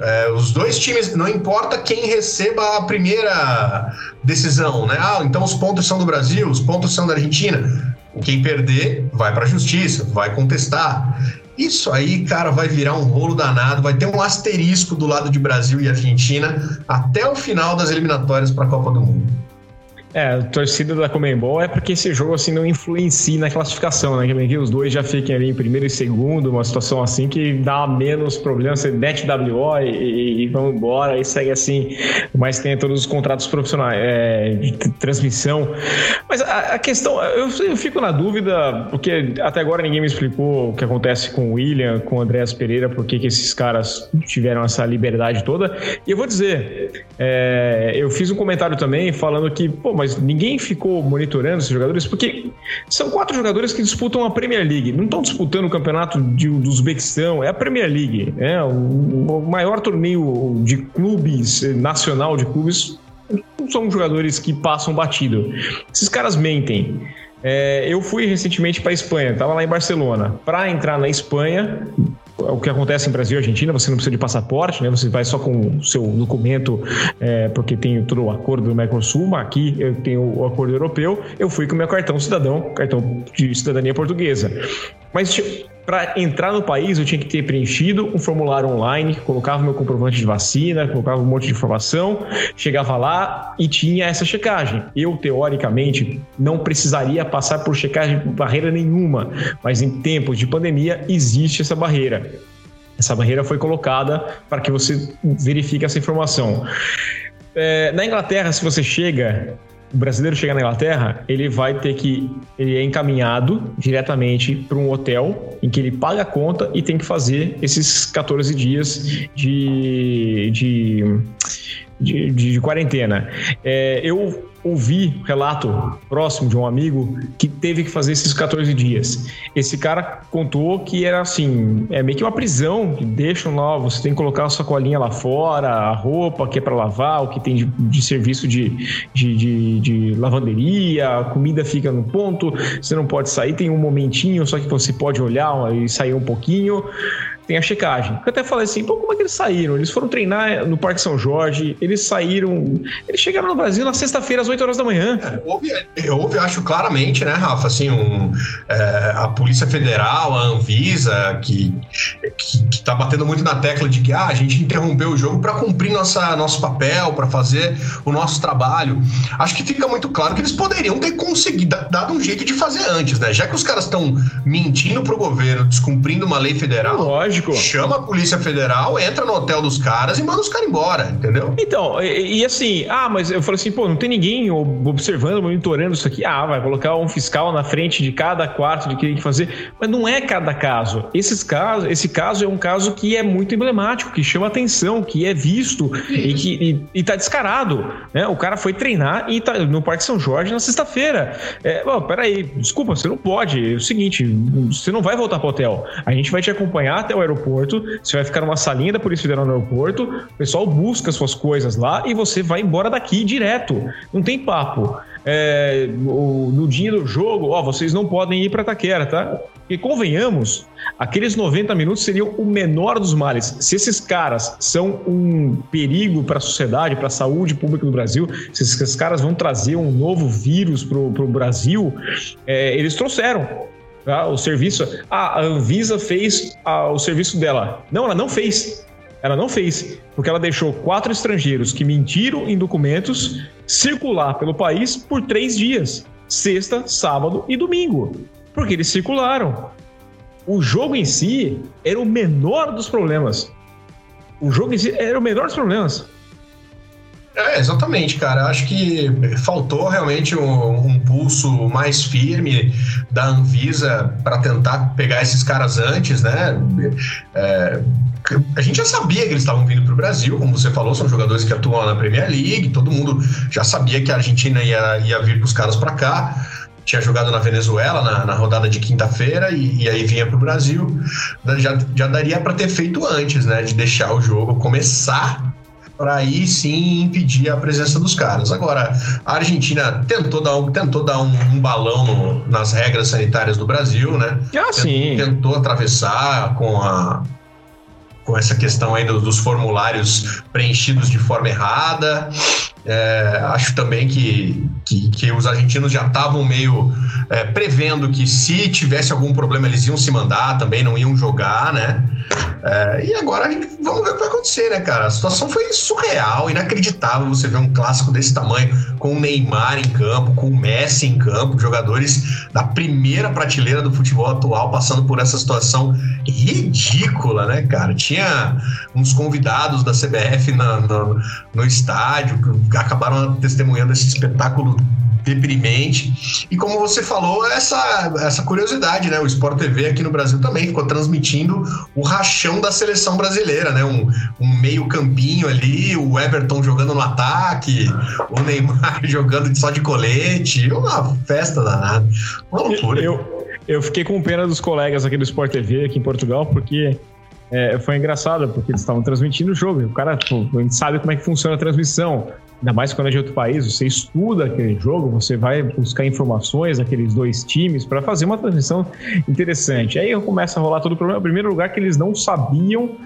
É, os dois times, não importa quem receba a primeira decisão, né? Ah, então os pontos são do Brasil, os pontos são da Argentina. Quem perder vai para a justiça, vai contestar. Isso aí, cara, vai virar um rolo danado, vai ter um asterisco do lado de Brasil e Argentina até o final das eliminatórias para a Copa do Mundo. É, a torcida da Comembol é porque esse jogo assim não influencia na classificação, né? Que os dois já fiquem ali em primeiro e segundo, uma situação assim que dá menos problema, você mete WO e, e vão embora e segue assim, mas tem todos os contratos profissionais é, de transmissão. Mas a, a questão, eu, eu, fico na dúvida, porque até agora ninguém me explicou o que acontece com o William, com o Andréas Pereira, por que esses caras tiveram essa liberdade toda. E eu vou dizer, é, eu fiz um comentário também falando que, pô, mas ninguém ficou monitorando esses jogadores, porque são quatro jogadores que disputam a Premier League. Não estão disputando o campeonato de, do Uzbequistão, é a Premier League. É o, o maior torneio de clubes, nacional de clubes. Não são jogadores que passam batido. Esses caras mentem. É, eu fui recentemente para Espanha, estava lá em Barcelona. Para entrar na Espanha, o que acontece em Brasil e Argentina, você não precisa de passaporte, né? Você vai só com o seu documento, é, porque tem todo o acordo do Mercosul, aqui eu tenho o acordo europeu, eu fui com o meu cartão cidadão, cartão de cidadania portuguesa. Mas para entrar no país, eu tinha que ter preenchido um formulário online, colocava meu comprovante de vacina, colocava um monte de informação, chegava lá e tinha essa checagem. Eu, teoricamente, não precisaria passar por checagem, barreira nenhuma, mas em tempos de pandemia existe essa barreira. Essa barreira foi colocada para que você verifique essa informação. É, na Inglaterra, se você chega, o brasileiro chega na Inglaterra, ele vai ter que. Ele é encaminhado diretamente para um hotel em que ele paga a conta e tem que fazer esses 14 dias de. de, de, de, de quarentena. É, eu ouvi relato próximo de um amigo que teve que fazer esses 14 dias. Esse cara contou que era assim, é meio que uma prisão, que deixam lá, você tem que colocar a sua colinha lá fora, a roupa que é para lavar, o que tem de, de serviço de, de, de, de, lavanderia, a comida fica no ponto, você não pode sair, tem um momentinho, só que você pode olhar e sair um pouquinho tem a checagem. Eu até falei assim, pô, como é que eles saíram? Eles foram treinar no Parque São Jorge, eles saíram. Eles chegaram no Brasil na sexta-feira, às 8 horas da manhã. É, houve, houve, acho claramente, né, Rafa, assim, um, é, a Polícia Federal, a Anvisa, que, que, que tá batendo muito na tecla de que ah, a gente interrompeu o jogo para cumprir nossa, nosso papel, para fazer o nosso trabalho. Acho que fica muito claro que eles poderiam ter conseguido, dado um jeito de fazer antes, né? Já que os caras estão mentindo pro governo, descumprindo uma lei federal. Lógico lógico. Chama a Polícia Federal, entra no hotel dos caras e manda os caras embora, entendeu? Então, e, e, assim, ah, mas eu falei assim, pô, não tem ninguém observando, monitorando isso aqui. Ah, vai colocar um fiscal na frente de cada quarto de que tem que fazer. Mas não é cada caso. Esses casos, esse caso é um caso que é muito emblemático, que chama atenção, que é visto e que e, e tá descarado. Né? O cara foi treinar e tá no Parque São Jorge na sexta-feira. É, oh, peraí, desculpa, você não pode. É o seguinte, você não vai voltar pro hotel. A gente vai te acompanhar até aeroporto, você vai ficar numa salinha da Polícia Federal no aeroporto, o pessoal busca suas coisas lá e você vai embora daqui direto. Não tem papo. É, no dia do jogo, ó, vocês não podem ir para Taquera, tá? E convenhamos, aqueles 90 minutos seriam o menor dos males. Se esses caras são um perigo para a sociedade, para a saúde pública do Brasil, se esses caras vão trazer um novo vírus para o Brasil, é, eles trouxeram. Tá? O serviço. Ah, a Anvisa fez ah, o serviço dela. Não, ela não fez. Ela não fez, porque ela deixou quatro estrangeiros que mentiram em documentos circular pelo país por três dias: sexta, sábado e domingo. Porque eles circularam. O jogo em si era o menor dos problemas. O jogo em si era o menor dos problemas. É, exatamente, cara. Acho que faltou realmente um, um pulso mais firme da Anvisa para tentar pegar esses caras antes, né? É, a gente já sabia que eles estavam vindo para o Brasil, como você falou, são jogadores que atuam na Premier League, todo mundo já sabia que a Argentina ia, ia vir com os caras para cá tinha jogado na Venezuela na, na rodada de quinta-feira e, e, aí vinha para o Brasil. Já, já daria para ter feito antes, né? De deixar o jogo começar para aí sim impedir a presença dos caras. Agora, a Argentina tentou dar um, tentou dar um, um balão no, nas regras sanitárias do Brasil, né? Ah, sim. Tentou atravessar com a com essa questão aí dos formulários preenchidos de forma errada. É, acho também que, que, que, os argentinos já estavam meio é, prevendo que se tivesse algum problema eles iam se mandar também, não iam jogar, né? É, e agora a gente, vamos ver o que vai acontecer, né, cara? A situação foi surreal, inacreditável você ver um clássico desse tamanho com o Neymar em campo, com o Messi em campo, jogadores da primeira prateleira do futebol atual passando por essa situação ridícula, né, cara? Tinha uns convidados da CBF na, no, no estádio acabaram testemunhando esse espetáculo deprimente. E como você falou, essa, essa curiosidade, né? O Sport TV aqui no Brasil também ficou transmitindo o rachão da seleção brasileira, né? Um, um meio campinho ali, o Everton jogando no ataque, o Neymar jogando só de colete, uma festa danada. Uma loucura. Eu, eu fiquei com pena dos colegas aqui do Sport TV aqui em Portugal, porque é, foi engraçado, porque eles estavam transmitindo o jogo. O cara, tipo, a gente sabe como é que funciona a transmissão. Ainda mais quando é de outro país, você estuda aquele jogo, você vai buscar informações daqueles dois times para fazer uma transmissão interessante. Aí começa a rolar todo o problema. Em primeiro lugar, que eles não sabiam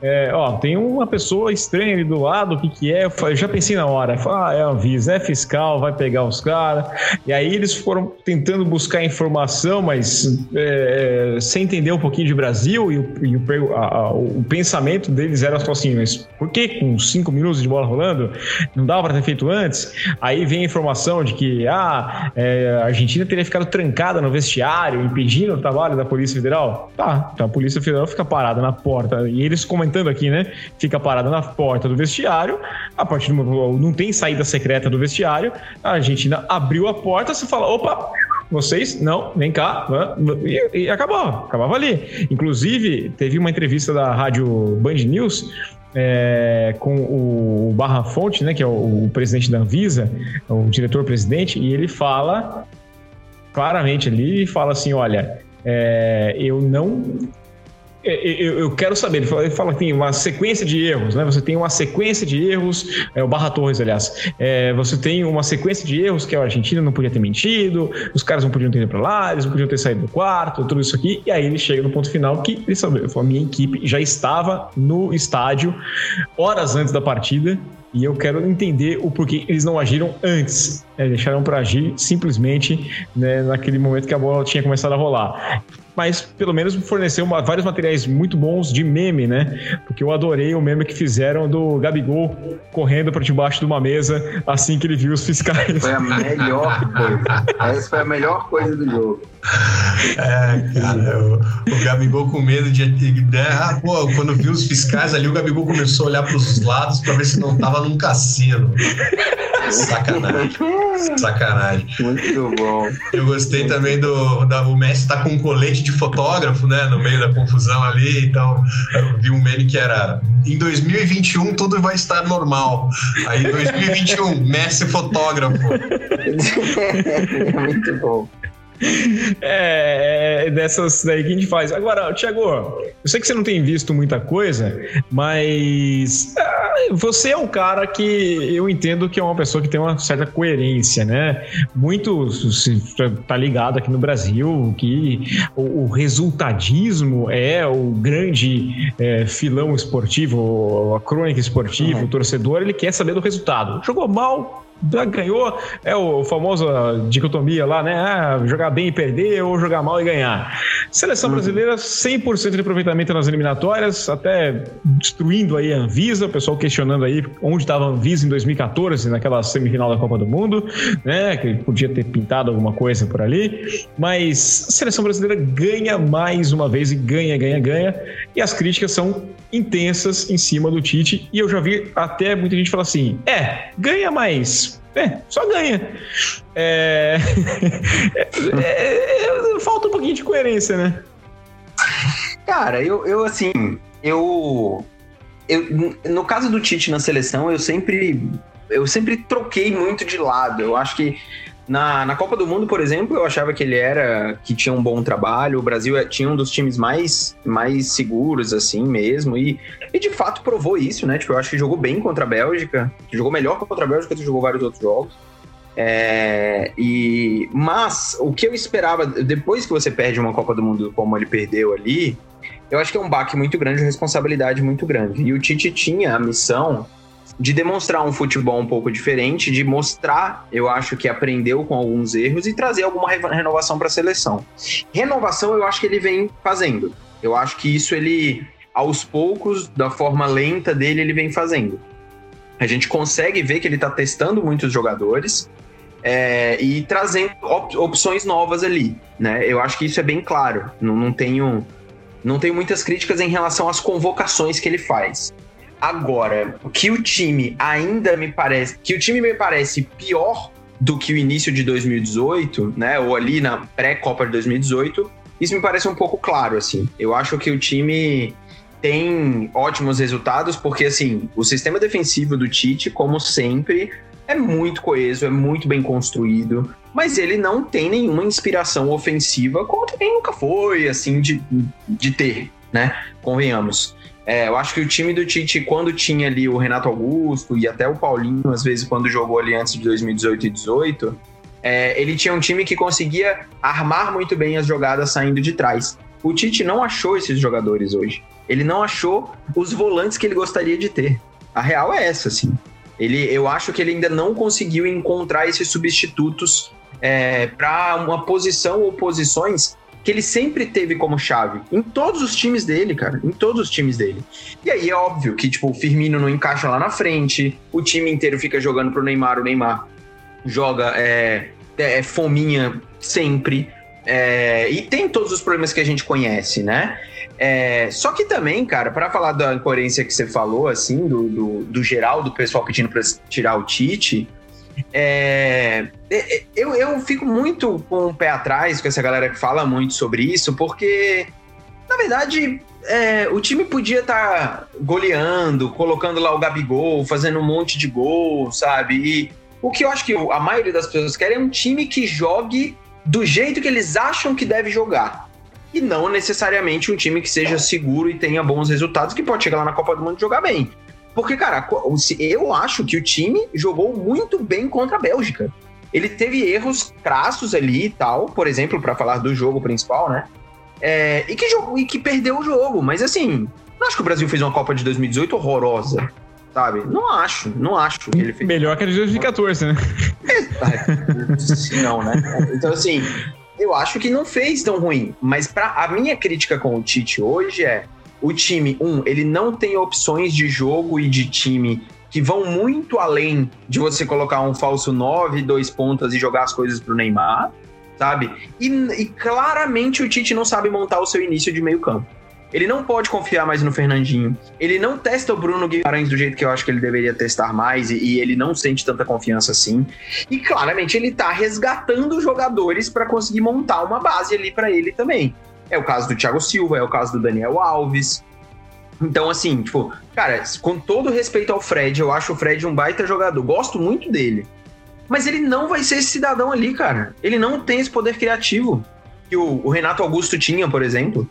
é, ó, tem uma pessoa estranha ali do lado, o que que é? Eu já pensei na hora, ah, é a Visa, é fiscal, vai pegar os caras. E aí eles foram tentando buscar informação, mas é, é, sem entender um pouquinho de Brasil e, o, e o, a, o, pensamento deles era só assim, mas por que com cinco minutos de bola rolando não dava para ter feito antes? Aí vem a informação de que ah, é, a Argentina teria ficado trancada no vestiário, impedindo o trabalho da Polícia Federal. Tá, então a Polícia Federal fica parada na porta e eles comentando comentando aqui, né? Fica parada na porta do vestiário, a partir do momento não tem saída secreta do vestiário, a Argentina abriu a porta, você fala, opa, vocês, não, vem cá, e, e acabou, acabava ali. Inclusive, teve uma entrevista da rádio Band News é, com o Barra Fonte, né, que é o, o presidente da Anvisa, o diretor-presidente, e ele fala claramente ali, fala assim, olha, é, eu não eu, eu, quero saber, ele fala, ele fala que tem uma sequência de erros, né? Você tem uma sequência de erros, é, o Barra Torres, aliás. É, você tem uma sequência de erros que a Argentina não podia ter mentido, os caras não podiam ter ido para lá, eles não podiam ter saído do quarto, tudo isso aqui. E aí ele chega no ponto final que ele sabe, a minha equipe já estava no estádio horas antes da partida e eu quero entender o porquê eles não agiram antes. Né? Deixaram para agir simplesmente né, naquele momento que a bola tinha começado a rolar mas pelo menos forneceu uma, vários materiais muito bons de meme, né? Porque eu adorei o meme que fizeram do Gabigol correndo para debaixo de uma mesa assim que ele viu os fiscais. Foi a melhor coisa. Essa foi a melhor coisa do jogo. É, cara, o, o Gabigol com medo de. Né? Ah, pô, quando viu os fiscais ali, o Gabigol começou a olhar para os lados para ver se não tava num cassino. Sacanagem. Sacanagem. Muito bom. Eu gostei também do. Da, o Messi tá com um colete de fotógrafo, né? No meio da confusão ali. Então, eu vi um meme que era. Em 2021 tudo vai estar normal. Aí, 2021, Messi fotógrafo. Muito bom. É, é, dessas daí que a gente faz. Agora, Thiago, eu sei que você não tem visto muita coisa, mas ah, você é um cara que eu entendo que é uma pessoa que tem uma certa coerência, né? Muito tá ligado aqui no Brasil que o, o resultadismo é o grande é, filão esportivo, a crônica esportiva, uhum. o torcedor, ele quer saber do resultado. Jogou mal, ganhou, é o famoso dicotomia lá, né? Ah, jogar bem e perder ou jogar mal e ganhar. Seleção uhum. brasileira, 100% de aproveitamento nas eliminatórias, até destruindo aí a Anvisa, o pessoal questionando aí onde estava a Anvisa em 2014, naquela semifinal da Copa do Mundo, né? Que podia ter pintado alguma coisa por ali, mas a seleção brasileira ganha mais uma vez e ganha, ganha, ganha, e as críticas são intensas em cima do Tite, e eu já vi até muita gente falar assim: é, ganha mais. É, só ganha. É... é, é... falta um pouquinho de coerência, né? Cara, eu, eu assim, eu, eu. No caso do Tite na seleção, eu sempre. Eu sempre troquei muito de lado. Eu acho que na, na Copa do Mundo, por exemplo, eu achava que ele era que tinha um bom trabalho. O Brasil é, tinha um dos times mais, mais seguros, assim mesmo. E, e de fato provou isso, né? Tipo, eu acho que jogou bem contra a Bélgica, jogou melhor contra a Bélgica do que jogou vários outros jogos. É, e, mas o que eu esperava, depois que você perde uma Copa do Mundo como ele perdeu ali, eu acho que é um baque muito grande, uma responsabilidade muito grande. E o Tite tinha a missão de demonstrar um futebol um pouco diferente, de mostrar, eu acho que aprendeu com alguns erros e trazer alguma renovação para a seleção. Renovação eu acho que ele vem fazendo. Eu acho que isso ele, aos poucos, da forma lenta dele, ele vem fazendo. A gente consegue ver que ele está testando muitos jogadores é, e trazendo op opções novas ali. Né? Eu acho que isso é bem claro. Não, não tenho não tenho muitas críticas em relação às convocações que ele faz. Agora, que o time ainda me parece. Que o time me parece pior do que o início de 2018, né? Ou ali na pré-Copa de 2018, isso me parece um pouco claro, assim. Eu acho que o time tem ótimos resultados, porque assim, o sistema defensivo do Tite, como sempre, é muito coeso, é muito bem construído, mas ele não tem nenhuma inspiração ofensiva, como também nunca foi, assim, de, de ter, né? Convenhamos. É, eu acho que o time do Tite, quando tinha ali o Renato Augusto e até o Paulinho, às vezes, quando jogou ali antes de 2018 e 2018, é, ele tinha um time que conseguia armar muito bem as jogadas saindo de trás. O Tite não achou esses jogadores hoje. Ele não achou os volantes que ele gostaria de ter. A real é essa, assim. Ele, eu acho que ele ainda não conseguiu encontrar esses substitutos é, para uma posição ou posições que ele sempre teve como chave em todos os times dele, cara, em todos os times dele. E aí é óbvio que tipo o Firmino não encaixa lá na frente, o time inteiro fica jogando pro Neymar, o Neymar joga é, é, é fominha sempre. É, e tem todos os problemas que a gente conhece, né? É, só que também, cara, para falar da incoerência que você falou, assim, do, do, do geral, do pessoal pedindo para tirar o Tite, é, é, é, eu, eu fico muito com o pé atrás com essa galera que fala muito sobre isso, porque, na verdade, é, o time podia estar tá goleando, colocando lá o Gabigol, fazendo um monte de gol, sabe? E o que eu acho que a maioria das pessoas querem é um time que jogue do jeito que eles acham que deve jogar. E não necessariamente um time que seja seguro e tenha bons resultados, que pode chegar lá na Copa do Mundo e jogar bem. Porque, cara, eu acho que o time jogou muito bem contra a Bélgica. Ele teve erros crassos ali e tal, por exemplo, para falar do jogo principal, né? É, e, que jogou, e que perdeu o jogo. Mas assim, não acho que o Brasil fez uma Copa de 2018 horrorosa. Sabe? Não acho, não acho que ele fez. Melhor que a de 2014, né? É, não, né? Então, assim, eu acho que não fez tão ruim. Mas pra, a minha crítica com o Tite hoje é: o time, um, ele não tem opções de jogo e de time que vão muito além de você colocar um falso 9, dois pontas e jogar as coisas pro Neymar, sabe? E, e claramente o Tite não sabe montar o seu início de meio campo. Ele não pode confiar mais no Fernandinho. Ele não testa o Bruno Guimarães do jeito que eu acho que ele deveria testar mais e, e ele não sente tanta confiança assim. E claramente ele tá resgatando jogadores para conseguir montar uma base ali para ele também. É o caso do Thiago Silva, é o caso do Daniel Alves. Então, assim, tipo, cara, com todo respeito ao Fred, eu acho o Fred um baita jogador. Gosto muito dele. Mas ele não vai ser esse cidadão ali, cara. Ele não tem esse poder criativo que o, o Renato Augusto tinha, por exemplo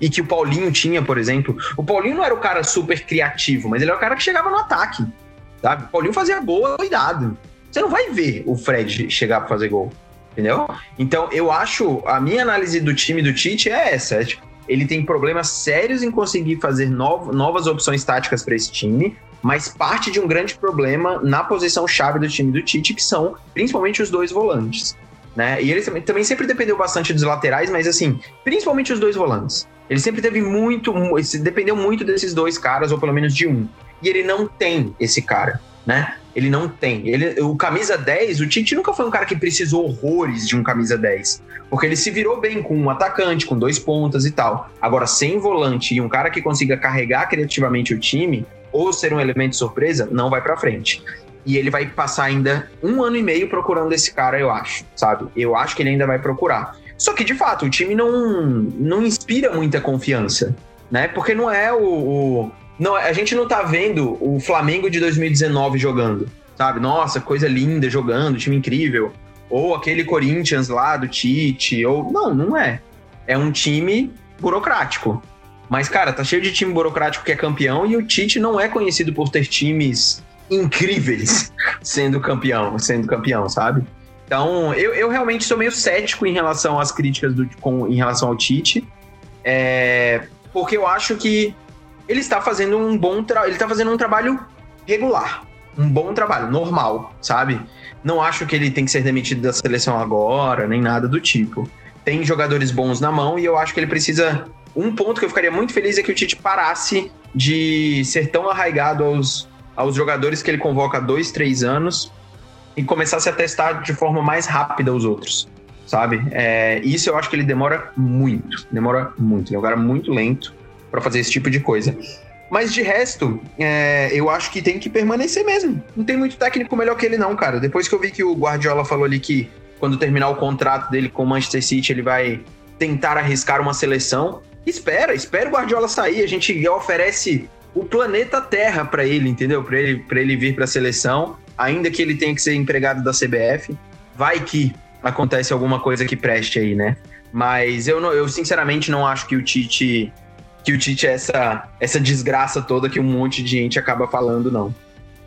e que o Paulinho tinha, por exemplo. O Paulinho não era o cara super criativo, mas ele era o cara que chegava no ataque, sabe? O Paulinho fazia gol cuidado. Você não vai ver o Fred chegar para fazer gol, entendeu? Então, eu acho, a minha análise do time do Tite é essa, é, tipo, ele tem problemas sérios em conseguir fazer novo, novas opções táticas para esse time, mas parte de um grande problema na posição chave do time do Tite, que são principalmente os dois volantes. Né? E ele também, também sempre dependeu bastante dos laterais, mas assim, principalmente os dois volantes. Ele sempre teve muito, dependeu muito desses dois caras, ou pelo menos de um. E ele não tem esse cara, né? Ele não tem. Ele, o camisa 10, o Tite nunca foi um cara que precisou horrores de um camisa 10. Porque ele se virou bem com um atacante, com dois pontas e tal. Agora, sem volante e um cara que consiga carregar criativamente o time, ou ser um elemento surpresa, não vai para frente. E ele vai passar ainda um ano e meio procurando esse cara, eu acho, sabe? Eu acho que ele ainda vai procurar. Só que, de fato, o time não, não inspira muita confiança, né? Porque não é o, o. não, a gente não tá vendo o Flamengo de 2019 jogando, sabe? Nossa, coisa linda jogando, time incrível. Ou aquele Corinthians lá do Tite, ou. Não, não é. É um time burocrático. Mas, cara, tá cheio de time burocrático que é campeão e o Tite não é conhecido por ter times incríveis sendo campeão, sendo campeão, sabe? Então, eu, eu realmente sou meio cético em relação às críticas do, com, em relação ao Tite, é, porque eu acho que ele está fazendo um bom ele está fazendo um trabalho regular, um bom trabalho, normal, sabe? Não acho que ele tem que ser demitido da seleção agora, nem nada do tipo. Tem jogadores bons na mão e eu acho que ele precisa. Um ponto que eu ficaria muito feliz é que o Tite parasse de ser tão arraigado aos, aos jogadores que ele convoca há dois, três anos e começasse a testar de forma mais rápida os outros, sabe? É, isso eu acho que ele demora muito, demora muito. Ele é um cara muito lento para fazer esse tipo de coisa. Mas de resto, é, eu acho que tem que permanecer mesmo. Não tem muito técnico melhor que ele, não, cara. Depois que eu vi que o Guardiola falou ali que quando terminar o contrato dele com o Manchester City, ele vai tentar arriscar uma seleção. Espera, espera o Guardiola sair. A gente oferece o planeta Terra para ele, entendeu? Para ele, pra ele vir para a seleção ainda que ele tenha que ser empregado da CBF, vai que acontece alguma coisa que preste aí, né? Mas eu, não, eu sinceramente não acho que o Tite que o Tite é essa, essa desgraça toda que um monte de gente acaba falando, não.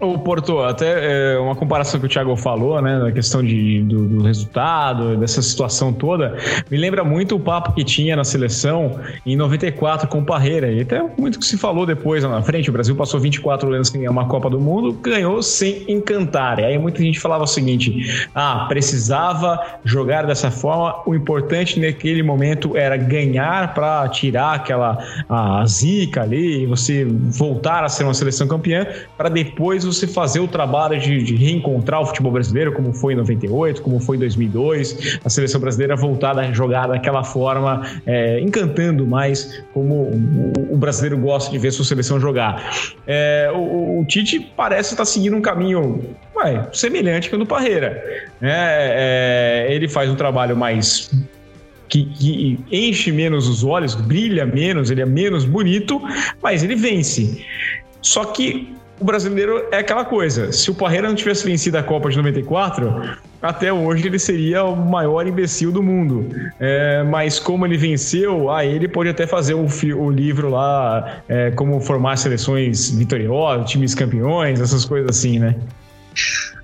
O Porto, até é, uma comparação que o Thiago falou, né, da questão de, do, do, resultado, dessa situação toda, me lembra muito o papo que tinha na seleção em 94 com o Parreira. E até muito que se falou depois lá na frente. O Brasil passou 24 anos sem uma Copa do Mundo, ganhou sem encantar. E aí muita gente falava o seguinte: ah, precisava jogar dessa forma. O importante naquele momento era ganhar para tirar aquela a zica ali, e você voltar a ser uma seleção campeã, para depois você fazer o trabalho de, de, reencontrar o futebol brasileiro, como foi em 98, como foi em 2002, a seleção brasileira voltada a jogar daquela forma, é, encantando mais como o, o, brasileiro gosta de ver sua seleção jogar. É, o, o, Tite parece estar seguindo um caminho ué, semelhante o do Parreira. É, é, ele faz um trabalho mais que, que, enche menos os olhos, brilha menos, ele é menos bonito, mas ele vence. Só que o brasileiro é aquela coisa. Se o Parreira não tivesse vencido a Copa de 94, até hoje ele seria o maior imbecil do mundo. É, mas como ele venceu, aí ele pode até fazer o, o livro lá, é, como formar seleções vitoriosas, times campeões, essas coisas assim, né?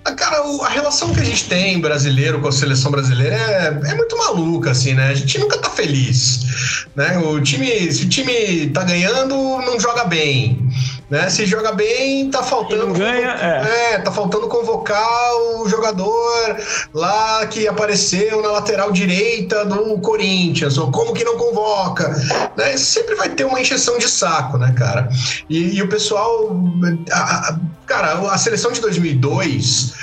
Ah, cara, a relação que a gente tem brasileiro com a seleção brasileira é, é, muito maluca, assim, né? A gente nunca tá feliz, né? O time, se o time tá ganhando, não joga bem. Né? Se joga bem, tá faltando. ganha, é. é. tá faltando convocar o jogador lá que apareceu na lateral direita do Corinthians, ou como que não convoca. Né? Sempre vai ter uma encheção de saco, né, cara? E, e o pessoal. A, a, cara, a seleção de 2002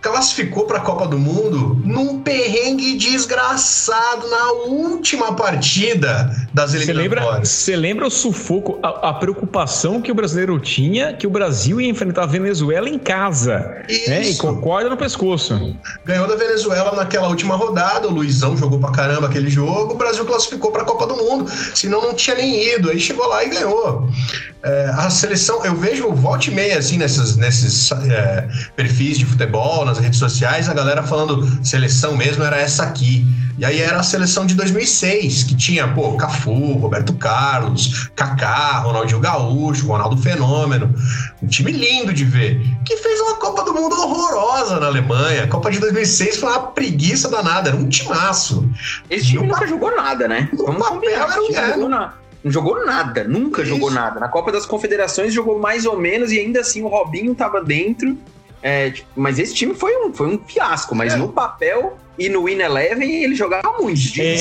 classificou para a Copa do Mundo num perrengue desgraçado na última partida das eliminatórias. Você lembra, lembra, o sufoco, a, a, preocupação que o brasileiro tinha que o Brasil ia enfrentar a Venezuela em casa, Isso. né? E concorda no pescoço. Ganhou da Venezuela naquela última rodada, o Luizão jogou para caramba aquele jogo, o Brasil classificou para a Copa do Mundo, senão não tinha nem ido, aí chegou lá e ganhou. É, a seleção, eu vejo volte e meia assim nesses, nesses é, perfis de futebol, nas redes sociais, a galera falando seleção mesmo era essa aqui. E aí era a seleção de 2006, que tinha, pô, Cafu, Roberto Carlos, Kaká, Ronaldinho Gaúcho, Ronaldo Fenômeno. Um time lindo de ver. Que fez uma Copa do Mundo horrorosa na Alemanha. A Copa de 2006 foi uma preguiça danada, era um timaço. Esse time nunca jogou nada, né? Vamos papel era um, é, não, não jogou nada, nunca Isso. jogou nada. Na Copa das Confederações jogou mais ou menos e ainda assim o Robinho tava dentro. É, tipo, mas esse time foi um, foi um fiasco, mas é. no papel e no Win Eleven ele jogava muito. É,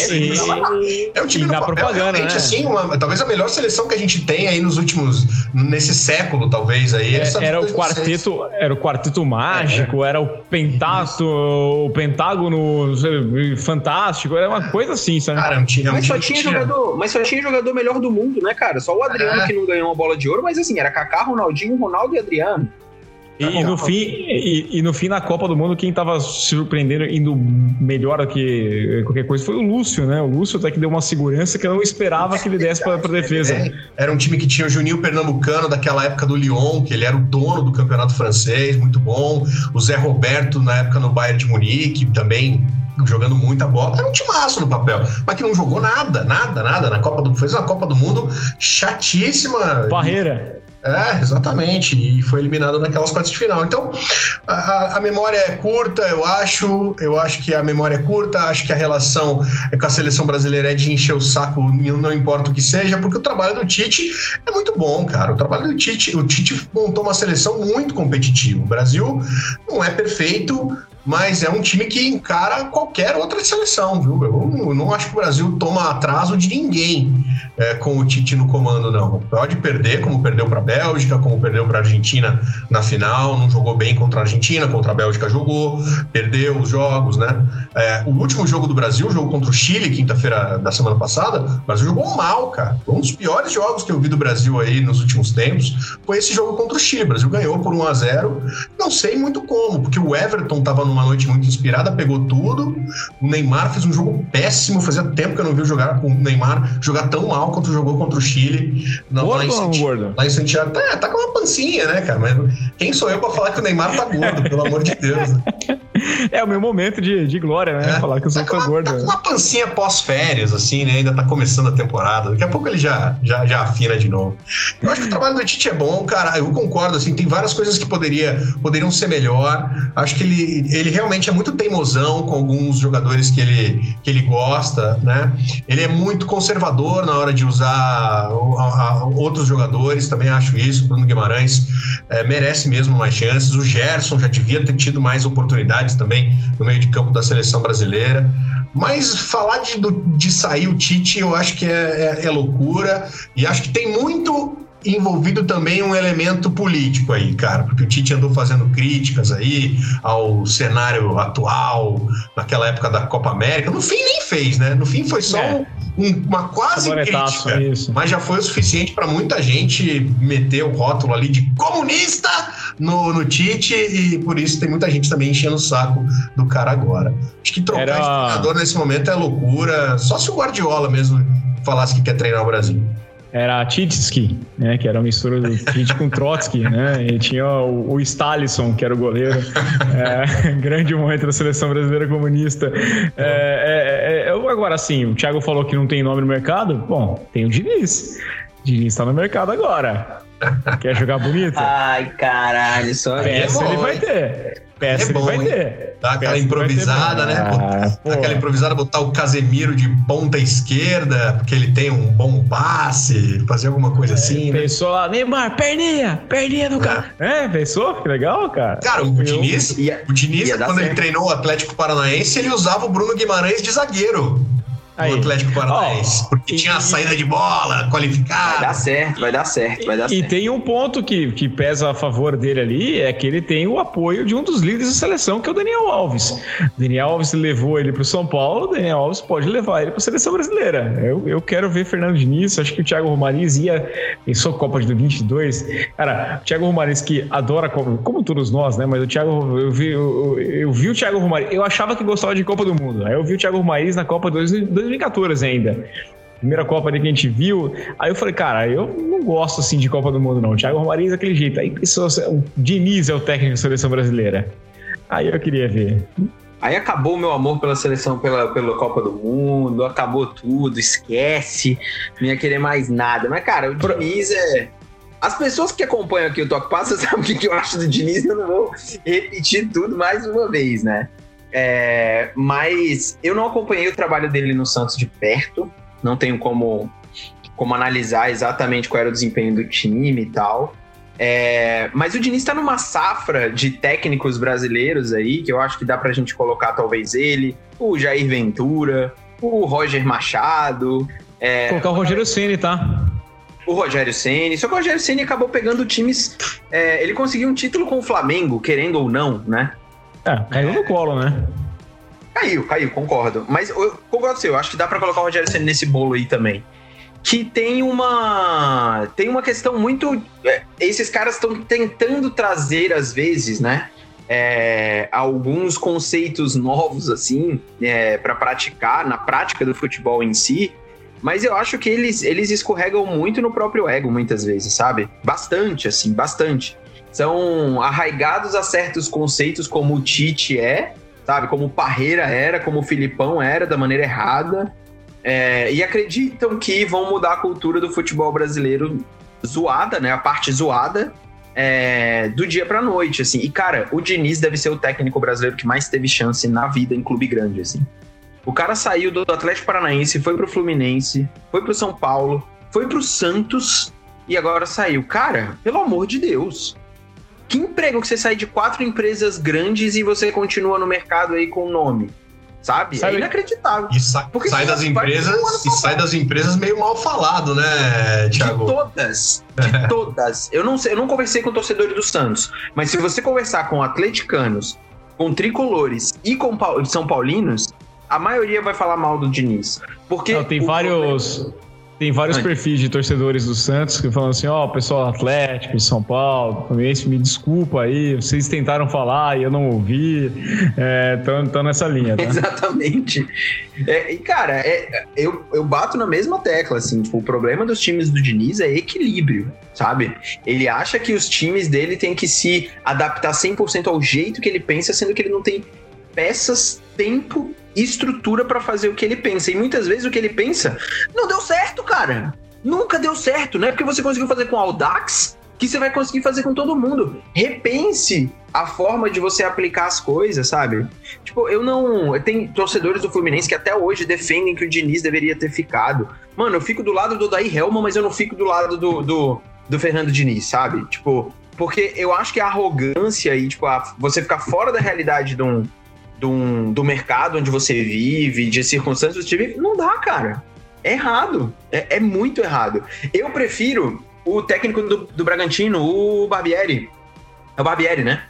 é o time da propaganda, né? assim, uma, talvez a melhor seleção que a gente tem aí nos últimos nesse século, talvez aí. É, era o quarteto, era o quarteto mágico, é. era o pentato, o pentágono fantástico, era uma coisa assim, sabe? Cara, um time, mas, um só tinha jogador, mas só tinha jogador melhor do mundo, né, cara? Só o Adriano é. que não ganhou uma bola de ouro, mas assim, era Kaká, Ronaldinho, Ronaldo e Adriano. E, e, no fim, e, e, no fim, na Copa do Mundo, quem estava surpreendendo, indo melhor do que qualquer coisa, foi o Lúcio, né? O Lúcio até que deu uma segurança que eu não esperava que ele desse para a defesa. Era um time que tinha o Juninho Pernambucano daquela época do Lyon, que ele era o dono do campeonato francês, muito bom. O Zé Roberto, na época no Bayern de Munique, também jogando muita bola. Era um timaço no papel, mas que não jogou nada, nada, nada. Na Copa do fez uma Copa do Mundo chatíssima. Barreira. É, exatamente. E foi eliminado naquelas quartas de final. Então, a, a, memória é curta, eu acho. Eu acho que a memória é curta, acho que a relação com a seleção brasileira é de encher o saco, não importa o que seja, porque o trabalho do Tite é muito bom, cara. O trabalho do Tite, o Tite montou uma seleção muito competitiva. O Brasil não é perfeito, mas é um time que encara qualquer outra seleção, viu? Eu não acho que o Brasil toma atraso de ninguém é, com o Tite no comando, não. Pode perder, como perdeu para a Bélgica, como perdeu para a Argentina na final, não jogou bem contra a Argentina, contra a Bélgica jogou, perdeu os jogos, né? É, o último jogo do Brasil, o jogo contra o Chile, quinta-feira da semana passada, o Brasil jogou mal, cara. Foi um dos piores jogos que eu vi do Brasil aí nos últimos tempos, foi esse jogo contra o Chile. O Brasil ganhou por 1 a 0 não sei muito como, porque o Everton tava numa noite muito inspirada, pegou tudo. O Neymar fez um jogo péssimo, fazia tempo que eu não vi jogar o Neymar jogar tão mal quanto jogou contra o Chile. Na, gordo lá, em Santiago, gordo? lá em Santiago. Tá, tá com uma pancinha, né, cara? Mas quem sou eu pra falar que o Neymar tá gordo, pelo amor de Deus? Né? É o meu momento de, de glória, né? É, falar que eu sou tá uma, gordo. Tá com uma pancinha pós-férias, assim, né? Ainda tá começando a temporada. Daqui a pouco ele já, já, já afina de novo. Eu acho que o trabalho do Tite é bom, cara. Eu concordo, assim, tem várias coisas que poderia, poderiam ser melhor. Acho que ele, ele realmente é muito teimosão com alguns jogadores que ele, que ele gosta, né? Ele é muito conservador na hora de usar outros jogadores, também acho isso. Bruno Guimarães é, merece mesmo mais chances. O Gerson já devia ter tido mais oportunidades também no meio de campo da seleção brasileira. Mas falar de, de sair o Tite, eu acho que é, é, é loucura. E acho que tem muito envolvido também um elemento político aí, cara, porque o Tite andou fazendo críticas aí ao cenário atual, naquela época da Copa América. No fim, nem fez, né? No fim, foi só É. um- uma quase crítica. isso. Mas já foi o suficiente para muita gente meter o rótulo ali de comunista no, no Tite e por isso tem muita gente também enchendo o saco do cara agora. Acho que trocar Era- de treinador nesse momento é loucura. Só se o Guardiola mesmo falasse que quer treinar o Brasil. Era Titski, né? Que era uma mistura do Tite com Trotsky, né? E tinha o, o Stalisson, que era o goleiro. É, grande momento da seleção brasileira comunista. É, é, é, eu, agora, sim, o Thiago falou que não tem nome no mercado. Bom, tem o Diniz. Diniz tá no mercado agora. Quer jogar bonito? Ai, caralho, só é Peça bom, ele vai ter. Peça É ele bom, vai ter. Dá aquela Peça ele vai ter improvisada, né? Ah, Botar- aquela improvisada, botar o Casemiro de ponta esquerda, porque ele tem um bom passe, fazer alguma coisa assim, né? Pensou lá, Neymar, perninha, perninha do cara. É, pensou? Que legal, cara. Cara, o Eu- Diniz, Ia- o Diniz quando ele certo. treinou o Atlético Paranaense, ele usava o Bruno Guimarães de zagueiro Aí. no Atlético Paranaense. Ó, porque e- tinha a saída de bola Vai dar qualificada. certo, vai dar certo, vai dar E certo. tem um ponto que, que pesa a favor dele ali, é que ele tem o apoio de um dos líderes da seleção, que é o Daniel Alves. Daniel Alves levou ele para o São Paulo, o Daniel Alves pode levar ele para a seleção brasileira. Eu, eu quero ver Fernando Diniz, acho que o Thiago Romariz ia, pensou Copa de 22. Cara, o Thiago Romariz que adora a Copa, como todos nós, né? Mas o Thiago, eu vi, eu, eu vi o Thiago Romariz, eu achava que gostava de Copa do Mundo. Aí eu vi o Thiago Romariz na Copa 2014 ainda primeira Copa ali que a gente viu. Aí eu falei, cara, eu não gosto assim de Copa do Mundo, não. Thiago Romariz é daquele jeito. Aí pensou, o Diniz é o técnico da seleção brasileira. Aí eu queria ver. Aí acabou o meu amor pela seleção, pela, pela Copa do Mundo, acabou tudo, esquece, não ia querer mais nada. Mas, cara, o Pro- Diniz é. As pessoas que acompanham aqui o Toque Passa sabem o que eu acho do Diniz, eu não vou repetir tudo mais uma vez, né? É, mas eu não acompanhei o trabalho dele no Santos de perto, não tenho como, como analisar exatamente qual era o desempenho do time e tal. É, mas o Diniz tá numa safra de técnicos brasileiros aí, que eu acho que dá pra gente colocar talvez ele, o Jair Ventura, o Roger Machado, é, Colocar o Rogério Ceni, tá? o Rogério Ceni. Só que o Rogério Ceni acabou pegando times. é, ele conseguiu um título com o Flamengo, querendo ou não, né? É, caiu no colo, né? Caiu, caiu, concordo. Mas eu concordo com você, eu acho que dá pra colocar o Rogério Ceni nesse bolo aí também. Que tem uma. Tem uma questão muito. é, esses caras estão tentando trazer, às vezes, né? é, alguns conceitos novos, assim, é, para praticar, na prática do futebol em si. Mas eu acho que eles, eles escorregam muito no próprio ego, muitas vezes, sabe? Bastante, assim, bastante. São arraigados a certos conceitos, como o Tite é, sabe? Como o Parreira era, como o Filipão era, da maneira errada. É, e acreditam que vão mudar a cultura do futebol brasileiro zoada, né? A parte zoada é, do dia pra noite, assim. E, cara, o Diniz deve ser o técnico brasileiro que mais teve chance na vida em clube grande, assim. O cara saiu do Atlético Paranaense, foi pro Fluminense, foi pro São Paulo, foi pro Santos e agora saiu. Cara, pelo amor de Deus. Que emprego que você sai de quatro empresas grandes e você continua no mercado aí com o nome? Sabe? Sabe- É inacreditável. E sa- Porque sai das empresas e sai das empresas meio mal falado, né, De Thiago? todas, de todas. Eu não sei, eu não conversei com torcedores do Santos, mas se você conversar com atleticanos, com tricolores e com São Paulinos, a maioria vai falar mal do Diniz. Porque Não, tem vários. Tem vários perfis de torcedores do Santos que falam assim: ó, pessoal Atlético, de São Paulo, Fluminense, me desculpa aí, vocês tentaram falar e eu não ouvi. Estão nessa linha, tá? Exatamente. É, e, cara, é- eu, eu bato na mesma tecla, assim, tipo, o problema dos times do Diniz é equilíbrio, sabe? Ele acha que os times dele têm que se adaptar 100% ao jeito que ele pensa, sendo que ele não tem peças, tempo estrutura pra fazer o que ele pensa. E muitas vezes o que ele pensa não deu certo, cara. Nunca deu certo, não é porque você conseguiu fazer com Audax que você vai conseguir fazer com todo mundo. Repense a forma de você aplicar as coisas, sabe? Tipo, eu não. Tem torcedores do Fluminense que até hoje defendem que o Diniz deveria ter ficado. Mano, eu fico do lado do Daí Helma, mas eu não fico do lado do, do, do Fernando Diniz, sabe? Tipo, porque eu acho que a arrogância e, tipo, a- você ficar fora da realidade de um, um- do mercado onde você vive, de circunstâncias que você vive, não dá, cara. É errado. É, é muito errado. Eu prefiro o técnico do, do Bragantino, o Barbieri. É o Barbieri, né?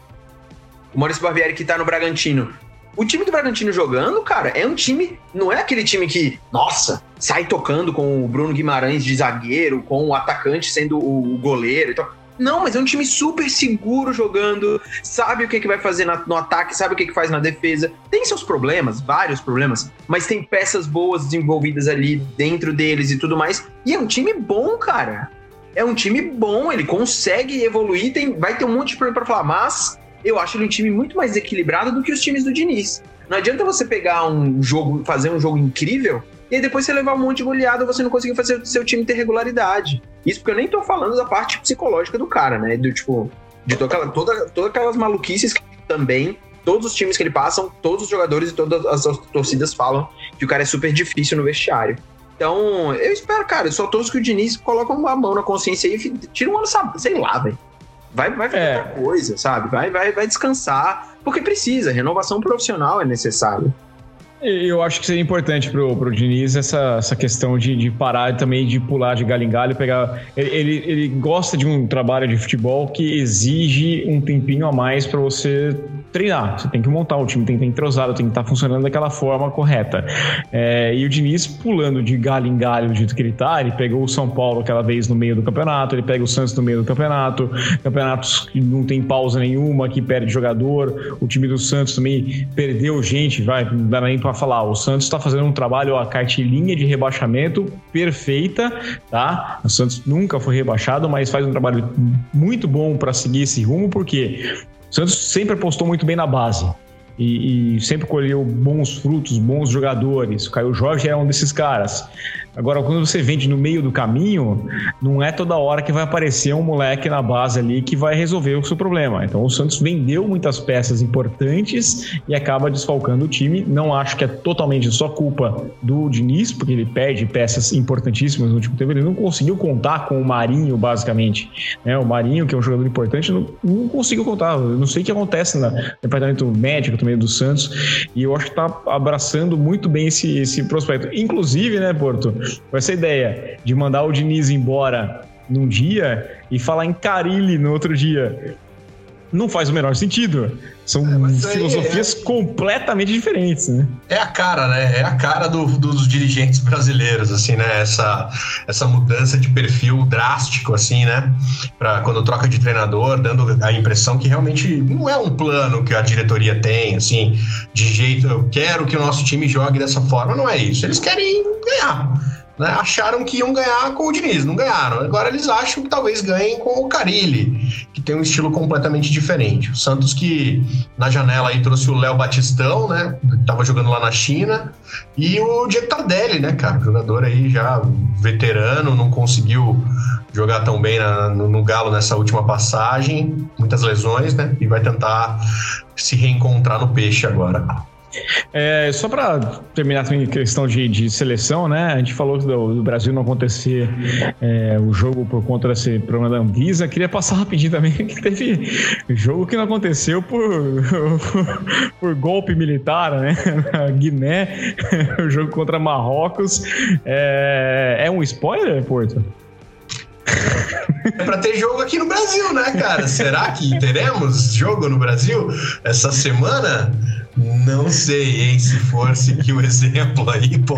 O Maurício Barbieri que tá no Bragantino. O time do Bragantino jogando, cara, é um time. Não é aquele time que, nossa, sai tocando com o Bruno Guimarães de zagueiro, com o atacante sendo o goleiro e tal. Não, mas é um time super seguro jogando, sabe o que, que vai fazer na, no ataque, sabe o que, que faz na defesa. Tem seus problemas, vários problemas, mas tem peças boas desenvolvidas ali dentro deles e tudo mais. E é um time bom, cara. É um time bom, ele consegue evoluir, tem, vai ter um monte de problema pra falar, mas eu acho ele um time muito mais equilibrado do que os times do Diniz. Não adianta você pegar um jogo, fazer um jogo incrível e aí depois você levar um monte de goleada você não conseguir fazer o seu time ter regularidade. Isso porque eu nem tô falando da parte psicológica do cara, né? Do tipo, de toda, toda, todas aquelas maluquices que também todos os times que ele passam, todos os jogadores e todas as torcidas falam que o cara é super difícil no vestiário. Então, eu espero, cara, eu só todos que o Diniz coloca uma mão na consciência aí e tira um ano, sei lá, velho. Vai, vai fazer é. outra coisa, sabe? Vai, vai, vai descansar, porque precisa, renovação profissional é necessário. Eu acho que seria importante pro, pro Diniz essa, essa questão de, de parar também de pular de galho em galho, pegar. Ele, ele, ele gosta de um trabalho de futebol que exige um tempinho a mais para você treinar. Você tem que montar o time, tem que estar entrosado, tem que estar funcionando daquela forma correta. É, e o Diniz pulando de galho em galho do jeito que ele tá, ele pegou o São Paulo aquela vez no meio do campeonato, ele pega o Santos no meio do campeonato, campeonatos que não tem pausa nenhuma, que perde jogador. O time do Santos também perdeu gente, vai, não dá nem para falar, o Santos está fazendo um trabalho, a cartilinha de rebaixamento perfeita, tá? O Santos nunca foi rebaixado, mas faz um trabalho muito bom para seguir esse rumo, porque o Santos sempre apostou muito bem na base. E, e, sempre colheu bons frutos, bons jogadores. O Caio Jorge é um desses caras. Agora, quando você vende no meio do caminho, não é toda hora que vai aparecer um moleque na base ali que vai resolver o seu problema. Então, o Santos vendeu muitas peças importantes e acaba desfalcando o time. Não acho que é totalmente só culpa do Diniz, porque ele perde peças importantíssimas no último tempo. Ele não conseguiu contar com o Marinho, basicamente. É, o Marinho, que é um jogador importante, não, não conseguiu contar. Eu não sei o que acontece no departamento médico também do Santos. E eu acho que está abraçando muito bem esse, esse prospecto. Inclusive, né, Porto? Com essa ideia de mandar o Diniz embora num dia e falar em Carilli no outro dia. Não faz o menor sentido. São é, filosofias é... completamente diferentes, né? É a cara, né? É a cara do, dos dirigentes brasileiros, assim, né? Essa, essa mudança de perfil drástico, assim, né? Para quando troca de treinador, dando a impressão que realmente não é um plano que a diretoria tem, assim, de jeito, eu quero que o nosso time jogue dessa forma. Não é isso. Eles querem ganhar né, acharam que iam ganhar com o Diniz, não ganharam. Agora eles acham que talvez ganhem com o Carilli, que tem um estilo completamente diferente. O Santos que na janela aí trouxe o Léo Batistão, né, que tava jogando lá na China, e o Diego Tardelli, né, cara, jogador aí já veterano, não conseguiu jogar tão bem na, no, no Galo nessa última passagem, muitas lesões, né, e vai tentar se reencontrar no Peixe agora. É, só para terminar também a questão de, de, seleção, né? A gente falou do, do Brasil não acontecer é, o jogo por conta desse problema da Anvisa. Queria passar rapidinho também que teve jogo que não aconteceu por, por, por golpe militar, né? Na Guiné, o jogo contra Marrocos. É, é um spoiler, Porto? É pra ter jogo aqui no Brasil, né, cara? Será que teremos jogo no Brasil essa semana? Não sei, hein? Se for seguir o exemplo aí, pô.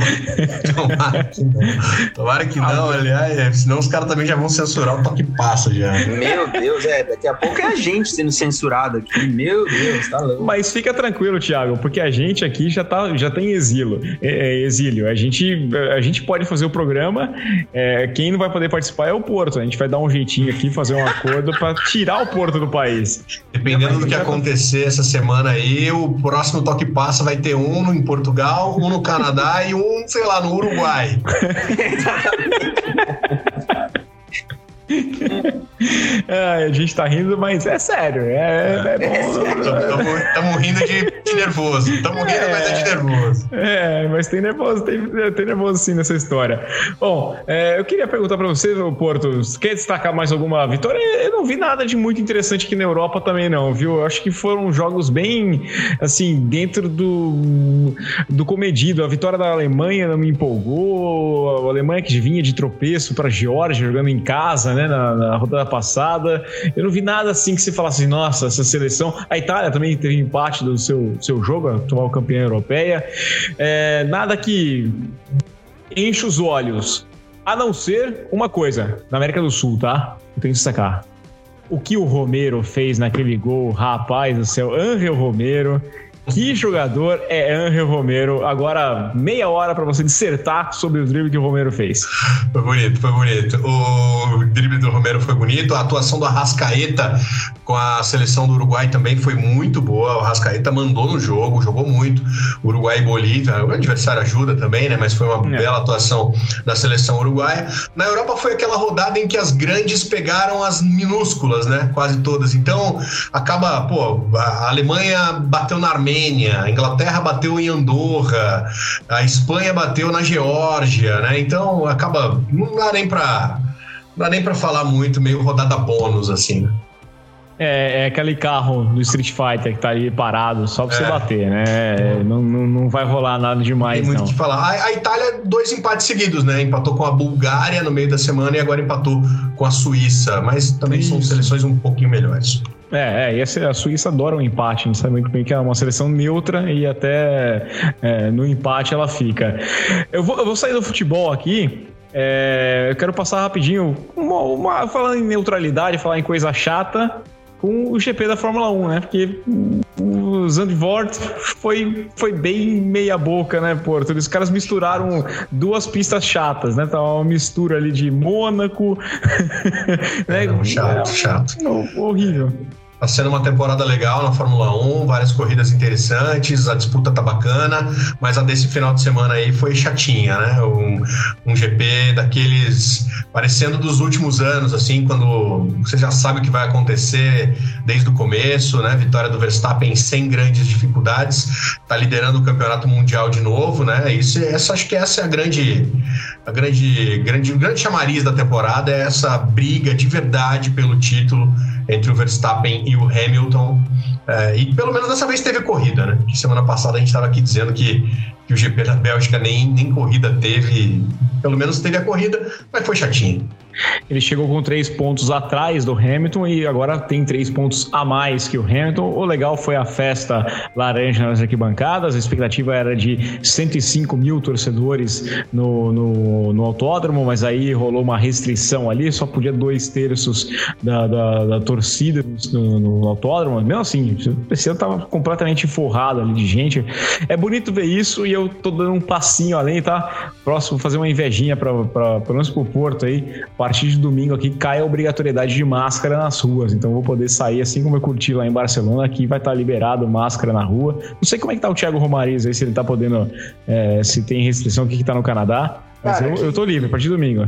Tomara que não. Tomara que não, aliás, é, senão os caras também já vão censurar o toque passa já. Meu Deus, é. Daqui a pouco é a gente sendo censurado aqui. Meu Deus, tá louco. Mas fica tranquilo, Thiago, porque a gente aqui já, tá, já tem exílio. É, é, exílio. A gente, a gente pode fazer o programa. É, quem não vai poder participar é o Porto. A gente vai dar um jeitinho aqui, fazer um acordo para tirar o Porto do país. Dependendo do que acontecer essa semana aí, o próximo próximo Toque Passa vai ter um em Portugal, um no Canadá e um, sei lá, no Uruguai. É, a gente tá rindo, mas é sério. É, é bom. Estamos rindo de, de nervoso. Estamos rindo, é, mas é de nervoso. É, mas tem nervoso, tem, tem nervoso sim nessa história. Bom, é, eu queria perguntar para você, Porto, quer destacar mais alguma vitória? Eu não vi nada de muito interessante aqui na Europa também, não, viu? Eu acho que foram jogos bem, assim, dentro do, do comedido. A vitória da Alemanha não me empolgou. A Alemanha que vinha de tropeço para a Geórgia, jogando em casa, né, na, na rodada passada. Eu não vi nada assim que se falasse, nossa, essa seleção. A Itália também teve empate do seu, seu jogo, atual campeã europeia. É, nada que enche os olhos. A não ser uma coisa, na América do Sul, tá? Eu tenho que destacar. O que o Romero fez naquele gol, rapaz do céu, Angel Romero que jogador é Angel Romero? Agora, meia hora para você dissertar sobre o drible que o Romero fez. Foi bonito, foi bonito. O drible do Romero foi bonito. A atuação do Arrascaeta com a seleção do Uruguai também foi muito boa. O Arrascaeta mandou no jogo, jogou muito. Uruguai e Bolívia. O adversário ajuda também, né? Mas foi uma é. bela atuação da seleção uruguaia. Na Europa foi aquela rodada em que as grandes pegaram as minúsculas, né? Quase todas. Então, acaba, pô, a Alemanha bateu na Armênia Armênia, a Inglaterra bateu em Andorra, a Espanha bateu na Geórgia, né? Então acaba não dá nem para nem para falar muito, meio rodada bônus assim. Né? É, é, aquele carro do Street Fighter que tá ali parado só pra é. você bater, né? Não, não, não, vai rolar nada demais, Tem muito o que falar. A, a, Itália, dois empates seguidos, né? Empatou com a Bulgária no meio da semana e agora empatou com a Suíça. Mas também Isso. são seleções um pouquinho melhores. É, é, e a Suíça adora um empate, gente sabe muito bem que é uma seleção neutra e até é, no empate ela fica. Eu vou, eu vou sair do futebol aqui, é, eu quero passar rapidinho, uma, uma, falando em neutralidade, falar em coisa chata, com o GP da Fórmula 1, né? Porque o Zandvoort foi, foi bem meia boca, né, Porto? Os caras misturaram duas pistas chatas, né? Tava uma mistura ali de Mônaco. né? É, chato, chato. Horrível. Tá sendo uma temporada legal na Fórmula 1, várias corridas interessantes, a disputa tá bacana, mas a desse final de semana aí foi chatinha, né? Um, um GP daqueles parecendo dos últimos anos, assim, quando você já sabe o que vai acontecer desde o começo, né? Vitória do Verstappen sem grandes dificuldades, tá liderando o campeonato mundial de novo, né? Isso, essa acho que essa é a grande, a grande, grande, grande chamariz da temporada, é essa briga de verdade pelo título entre o Verstappen e o Hamilton. É, e pelo menos dessa vez teve corrida, né? Que semana passada a gente estava aqui dizendo que, que o GP da Bélgica nem, nem corrida teve. Pelo menos teve a corrida, mas foi chatinho. Ele chegou com três pontos atrás do Hamilton e agora tem três pontos a mais que o Hamilton. O legal foi a festa laranja nas arquibancadas. A expectativa era de 105 mil torcedores no, no, no autódromo, mas aí rolou uma restrição ali, só podia dois terços da, da, da torcida no, no, autódromo. Mesmo assim, o PC estava completamente forrado ali de gente. É bonito ver isso e eu tô dando um passinho além, tá? Próximo, fazer uma invejinha para pelo menos Porto aí partir de domingo aqui cai a obrigatoriedade de máscara nas ruas. Então vou poder sair assim como eu curti lá em Barcelona. Aqui vai estar liberado máscara na rua. Não sei como é que tá o Thiago Romariz aí, se ele tá podendo. É, se tem restrição, o que, que tá no Canadá. Mas Cara, eu, eu tô livre a partir de domingo.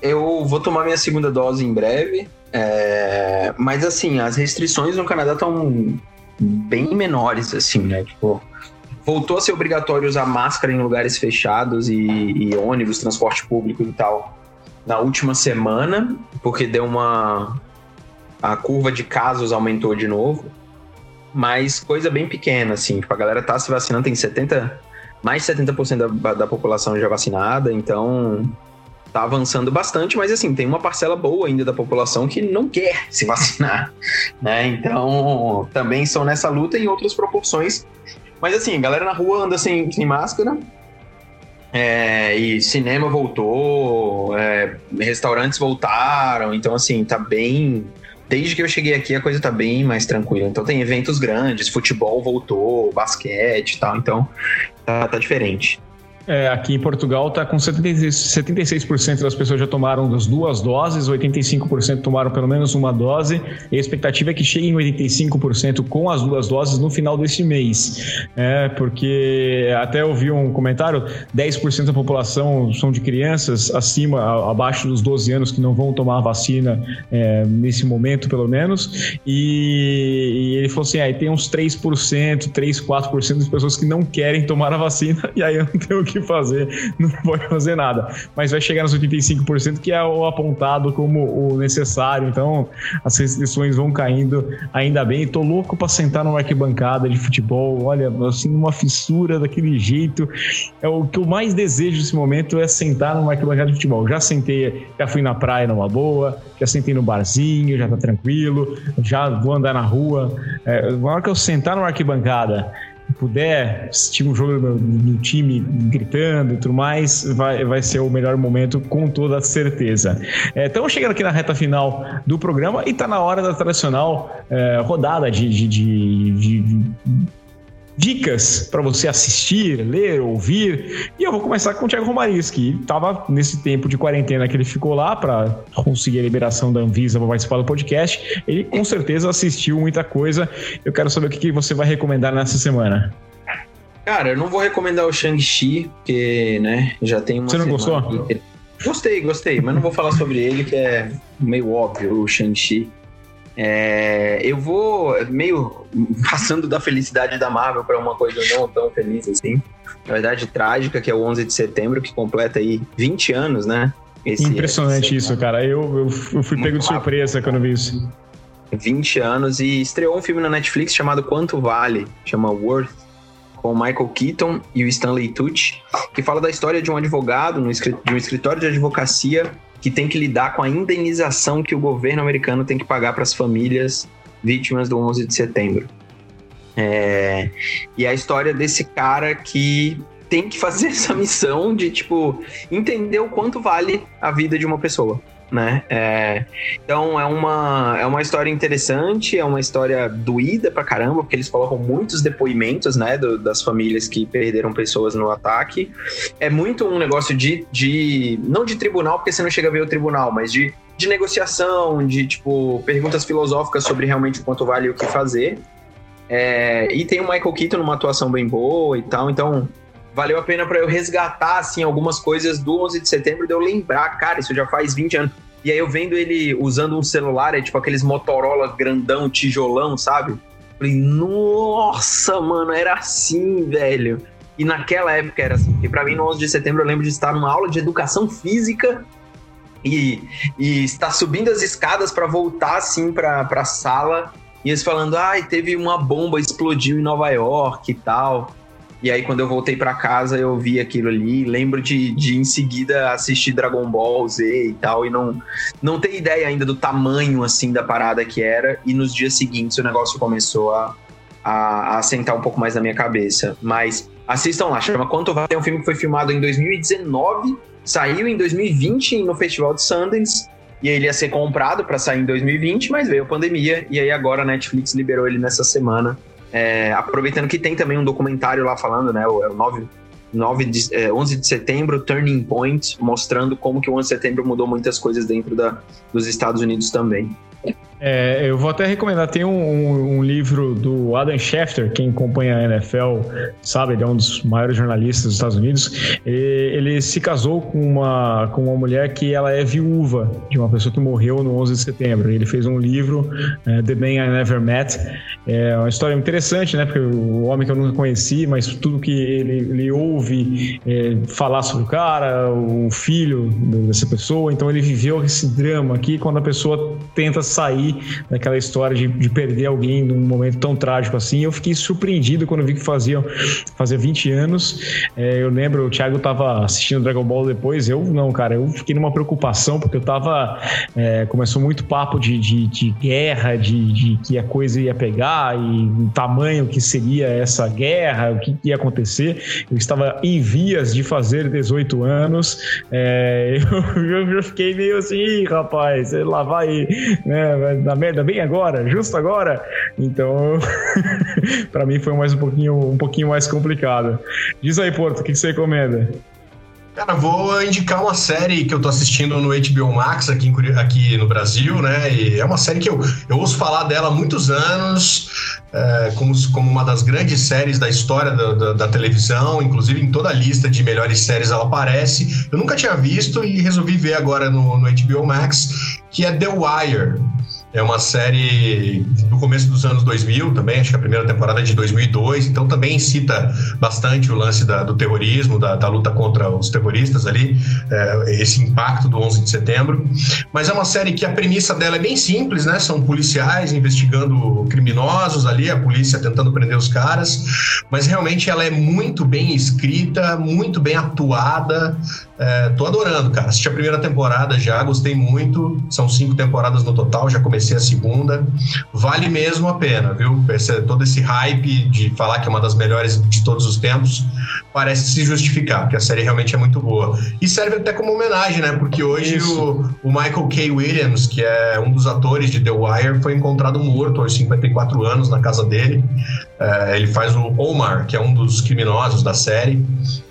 Eu vou tomar minha segunda dose em breve. É... Mas assim, as restrições no Canadá estão bem menores, assim, né? Tipo, voltou a ser obrigatório usar máscara em lugares fechados e, e ônibus, transporte público e tal na última semana, porque deu uma. A curva de casos aumentou de novo. Mas coisa bem pequena, assim. Tipo, a galera tá se vacinando, tem 70. Mais de 70% da, da população já vacinada, então tá avançando bastante, mas assim, tem uma parcela boa ainda da população que não quer se vacinar, né? Então, também são nessa luta em outras proporções. Mas assim, a galera na rua anda sem, sem máscara, é, e cinema voltou, é, restaurantes voltaram, então assim, tá bem. Desde que eu cheguei aqui, a coisa tá bem mais tranquila. Então tem eventos grandes, futebol voltou, basquete e tal, então tá, tá diferente. É, aqui em Portugal está com 76%, 76% das pessoas já tomaram as duas doses, 85% tomaram pelo menos uma dose, e a expectativa é que chegue em 85% com as duas doses no final deste mês. É, porque até eu vi um comentário: 10% da população são de crianças acima, abaixo dos 12 anos que não vão tomar a vacina é, nesse momento, pelo menos. E, e ele falou assim: aí ah, tem uns 3%, 3, 4% das pessoas que não querem tomar a vacina, e aí eu não tenho o que fazer, não pode fazer nada. Mas vai chegar nos 85%, que é o apontado como o necessário. Então, as restrições vão caindo ainda bem. Tô louco para sentar numa arquibancada de futebol, olha, assim, uma fissura daquele jeito. É o que eu mais desejo nesse momento é sentar numa arquibancada de futebol. Já sentei, já fui na praia numa boa, já sentei no barzinho, já tá tranquilo, já vou andar na rua. É, na hora que eu sentar numa arquibancada puder assistir um jogo do, do, time gritando e tudo mais, vai, vai ser o melhor momento, com toda certeza. É, estamos chegando aqui na reta final do programa e está na hora da tradicional é, rodada de, de, de, de dicas para você assistir, ler, ouvir. E eu vou começar com o Thiago Romariz, que estava nesse tempo de quarentena que ele ficou lá para conseguir a liberação da Anvisa para participar do podcast. Ele com certeza assistiu muita coisa. Eu quero saber o que você vai recomendar nessa semana. Cara, eu não vou recomendar o Shang-Chi, porque, né, já tem uma Você não gostou? Aqui. Gostei, gostei, mas não vou falar sobre ele, que é meio óbvio o Shang-Chi. É, eu vou meio passando da felicidade da Marvel para uma coisa não tão feliz assim. Na verdade, trágica, que é o 11 de setembro, que completa aí 20 anos, né? Esse, Impressionante isso, cara. Eu, eu, eu fui pego de surpresa quando vi isso. 20 anos e estreou um filme na Netflix chamado Quanto Vale, chama Worth, com Michael Keaton e o Stanley Tucci, que fala da história de um advogado de um escritório de advocacia que tem que lidar com a indenização que o governo americano tem que pagar para as famílias vítimas do 11 de setembro. É, e a história desse cara que tem que fazer essa missão de, tipo, entender o quanto vale a vida de uma pessoa né? É, então é uma, é uma história interessante, é uma história doída pra caramba, porque eles colocam muitos depoimentos, né, do, das famílias que perderam pessoas no ataque. É muito um negócio de, de. Não de tribunal, porque você não chega a ver o tribunal, mas de, de negociação, de tipo, perguntas filosóficas sobre realmente quanto vale o que fazer. É, e tem o Michael Keaton numa atuação bem boa e tal, então valeu a pena para eu resgatar assim algumas coisas do 11 de setembro, de eu lembrar, cara, isso já faz 20 anos. E aí eu vendo ele usando um celular, é tipo aqueles Motorola grandão, tijolão, sabe? Falei, nossa, mano, era assim, velho. E naquela época era assim. E pra mim, no 11 de setembro, eu lembro de estar numa aula de educação física e, e estar subindo as escadas para voltar, assim, pra, pra sala. E eles falando, ai, teve uma bomba, explodiu em Nova York e tal. E aí, quando eu voltei para casa, eu vi aquilo ali. Lembro de, de em seguida assistir Dragon Ball Z e tal, e não, não ter ideia ainda do tamanho assim da parada que era. E nos dias seguintes o negócio começou a, a, a sentar um pouco mais na minha cabeça. Mas assistam lá, chama Quanto Vale. É um filme que foi filmado em 2019, saiu em 2020 no Festival de Sundance. E ele ia ser comprado para sair em 2020, mas veio a pandemia. E aí agora a Netflix liberou ele nessa semana. É, aproveitando que tem também um documentário lá falando, né? O, é o 9, 9 de, é, 11 de setembro, Turning Point, mostrando como que o 11 de setembro mudou muitas coisas dentro da, dos Estados Unidos também. É, eu vou até recomendar, tem um, um, um, livro do Adam Schefter, quem acompanha a NFL sabe, ele é um dos maiores jornalistas dos Estados Unidos. Ele, se casou com uma, com uma mulher que ela é viúva de uma pessoa que morreu no 11 de setembro. Ele fez um livro, é, The Man I Never Met. É uma história interessante, né? Porque o homem que eu nunca conheci, mas tudo que ele, ele ouve é, falar sobre o cara, o filho dessa pessoa, então ele viveu esse drama aqui quando a pessoa tenta sair daquela história de, de, perder alguém num momento tão trágico assim. Eu fiquei surpreendido quando vi que faziam fazia 20 anos. É, eu lembro, o Thiago tava assistindo Dragon Ball depois, eu não, cara, eu fiquei numa preocupação porque eu tava. É, começou muito papo de, de, de guerra, de, de, que a coisa ia pegar e o tamanho que seria essa guerra, o que ia acontecer. Eu estava em vias de fazer 18 anos. É, eu, eu, fiquei meio assim, rapaz, lá vai, né? Da merda bem agora, justo agora. Então, para mim foi mais um pouquinho, um pouquinho mais complicado. Diz aí, Porto, o que, que você recomenda? Cara, vou indicar uma série que eu tô assistindo no HBO Max aqui, em, aqui no Brasil, né? E é uma série que eu, eu ouço falar dela há muitos anos, é, como, como uma das grandes séries da história da, da, da, televisão, inclusive em toda a lista de melhores séries ela aparece. Eu nunca tinha visto e resolvi ver agora no, no HBO Max, que é The Wire. É uma série do começo dos anos 2000 também, acho que a primeira temporada é de 2002, então também cita bastante o lance da, do terrorismo, da, da, luta contra os terroristas ali, é, esse impacto do 11 de setembro. Mas é uma série que a premissa dela é bem simples, né? São policiais investigando criminosos ali, a polícia tentando prender os caras, mas realmente ela é muito bem escrita, muito bem atuada, é, tô adorando, cara. Assisti a primeira temporada já, gostei muito. São cinco temporadas no total, já comecei a segunda. Vale mesmo a pena, viu? Esse, todo esse hype de falar que é uma das melhores de todos os tempos parece se justificar, porque a série realmente é muito boa. E serve até como homenagem, né? Porque hoje o, o, Michael K. Williams, que é um dos atores de The Wire, foi encontrado morto aos 54 anos na casa dele. É, ele faz o Omar, que é um dos criminosos da série,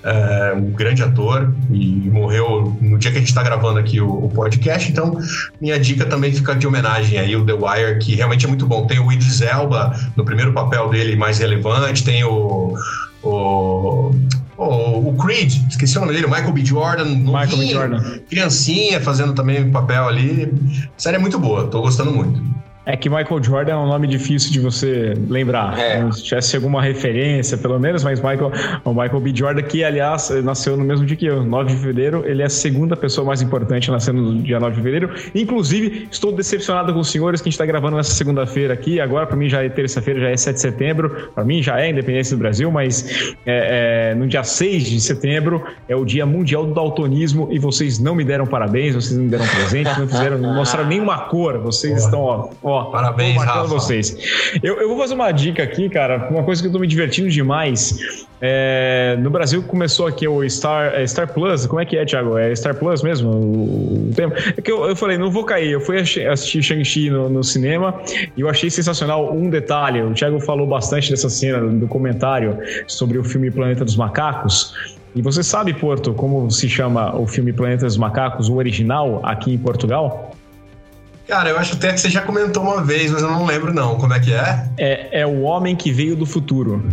é, um grande ator, e morreu no dia que a gente está gravando aqui o, o, podcast. Então, minha dica também fica de homenagem aí, o The Wire, que realmente é muito bom. Tem o Idris Elba no primeiro papel dele mais relevante, tem o. o o, Creed, esqueci o nome dele, Michael B. Jordan. Michael B. Jordan. Criancinha fazendo também papel ali. A série é muito boa, tô gostando muito. É que Michael Jordan é um nome difícil de você lembrar. É. Se tivesse alguma referência, pelo menos, mas Michael, o Michael B. Jordan, que aliás nasceu no mesmo dia que eu, 9 de fevereiro, ele é a segunda pessoa mais importante nascendo no dia 9 de fevereiro. Inclusive, estou decepcionado com os senhores que a gente está gravando nessa segunda-feira aqui. Agora, para mim, já é terça-feira, já é 7 de setembro. Para mim, já é independência do Brasil, mas é, é, no dia 6 de setembro é o Dia Mundial do Daltonismo e vocês não me deram parabéns, vocês não me deram presente, não fizeram, não mostraram nenhuma cor. Vocês Boa. estão, ó, ó Parabéns, Rafa. vocês. Eu, eu, vou fazer uma dica aqui, cara, uma coisa que eu tô me divertindo demais. É, no Brasil começou aqui o Star, é Star Plus, como é que é, Thiago? É Star Plus mesmo? O, o tema? É que eu, eu falei, não vou cair. Eu fui assistir Shang-Chi no, no, cinema e eu achei sensacional um detalhe. O Thiago falou bastante dessa cena do comentário sobre o filme Planeta dos Macacos. E você sabe, Porto, como se chama o filme Planeta dos Macacos, o original, aqui em Portugal? Cara, eu acho até que você já comentou uma vez, mas eu não lembro não. Como é que é? É, é o homem que veio do futuro.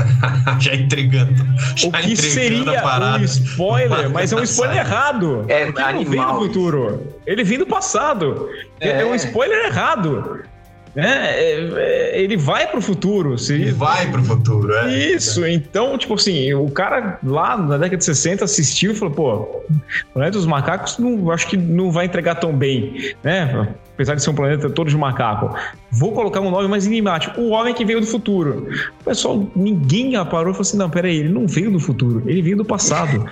já entregando. Já o que seria um spoiler, mas é um spoiler errado. É animal. Ele vem do futuro. Ele vem do passado. É, é um spoiler errado. É, é, é, ele vai pro futuro. Se... Ele vai pro futuro, é. Isso, então, tipo assim, o cara lá na década de 60 assistiu e falou, pô, Planeta dos Macacos não, acho que não vai entregar tão bem, né? Apesar de ser um planeta todo de macaco. Vou colocar um nome mais enigmático. O homem que veio do futuro. O pessoal, ninguém parou e falou assim: não, peraí, ele não veio do futuro, ele veio do passado.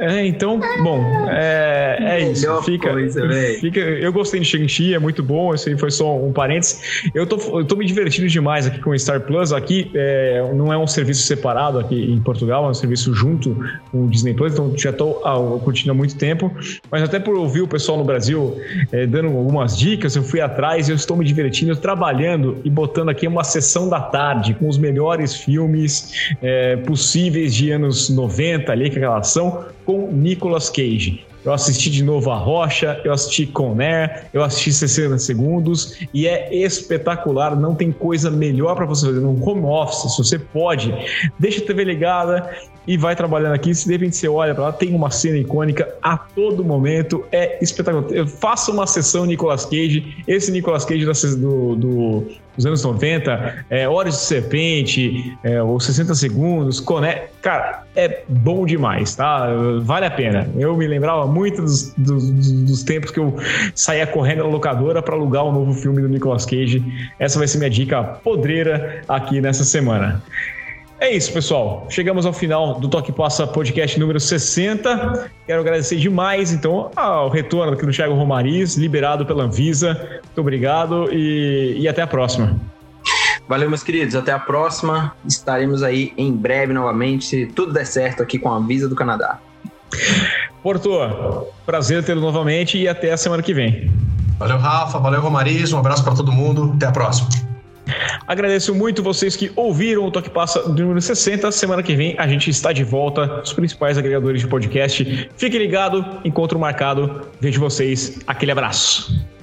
É, então, bom, é, é isso. Fica, coisa, fica, eu gostei de Shang-Chi, é muito bom. Esse foi só um parênteses. Eu tô, eu tô me divertindo demais aqui com o Star Plus. Aqui é, não é um serviço separado aqui em Portugal, é um serviço junto com o Disney Plus. Então já tô ah, curtindo há muito tempo. Mas até por ouvir o pessoal no Brasil é, dando algumas dicas, eu fui atrás e eu estou me divertindo, trabalhando e botando aqui uma sessão da tarde com os melhores filmes é, possíveis de anos 90 ali, que aquela ação com Nicolas Cage. Eu assisti de novo a Rocha, eu assisti Conair, eu assisti 60 segundos e é espetacular. Não tem coisa melhor para você fazer no home office. Se você pode, deixa a TV ligada e vai trabalhando aqui. Se de repente você olha para lá, tem uma cena icônica a todo momento. É espetacular. Faça uma sessão Nicolas Cage. Esse Nicolas Cage do, do dos anos 90, é, Horas de Serpente, é, os 60 Segundos, Coné. Cara, é bom demais, tá? Vale a pena. Eu me lembrava muito dos, dos, dos tempos que eu saía correndo na locadora para alugar o um novo filme do Nicolas Cage. Essa vai ser minha dica podreira aqui nessa semana. É isso, pessoal. Chegamos ao final do Toque Passa Podcast número 60. Quero agradecer demais, então, ao retorno aqui do Thiago Romariz, liberado pela Anvisa. Muito obrigado e, e até a próxima. Valeu, meus queridos. Até a próxima. Estaremos aí em breve novamente, se tudo der certo aqui com a Anvisa do Canadá. Porto, prazer tê-lo novamente e até a semana que vem. Valeu, Rafa. Valeu, Romariz. Um abraço para todo mundo. Até a próxima. Agradeço muito vocês que ouviram o Toque Passa do número 60. Semana que vem a gente está de volta nos principais agregadores de podcast. Fique ligado, encontro marcado. Vejo vocês. Aquele abraço.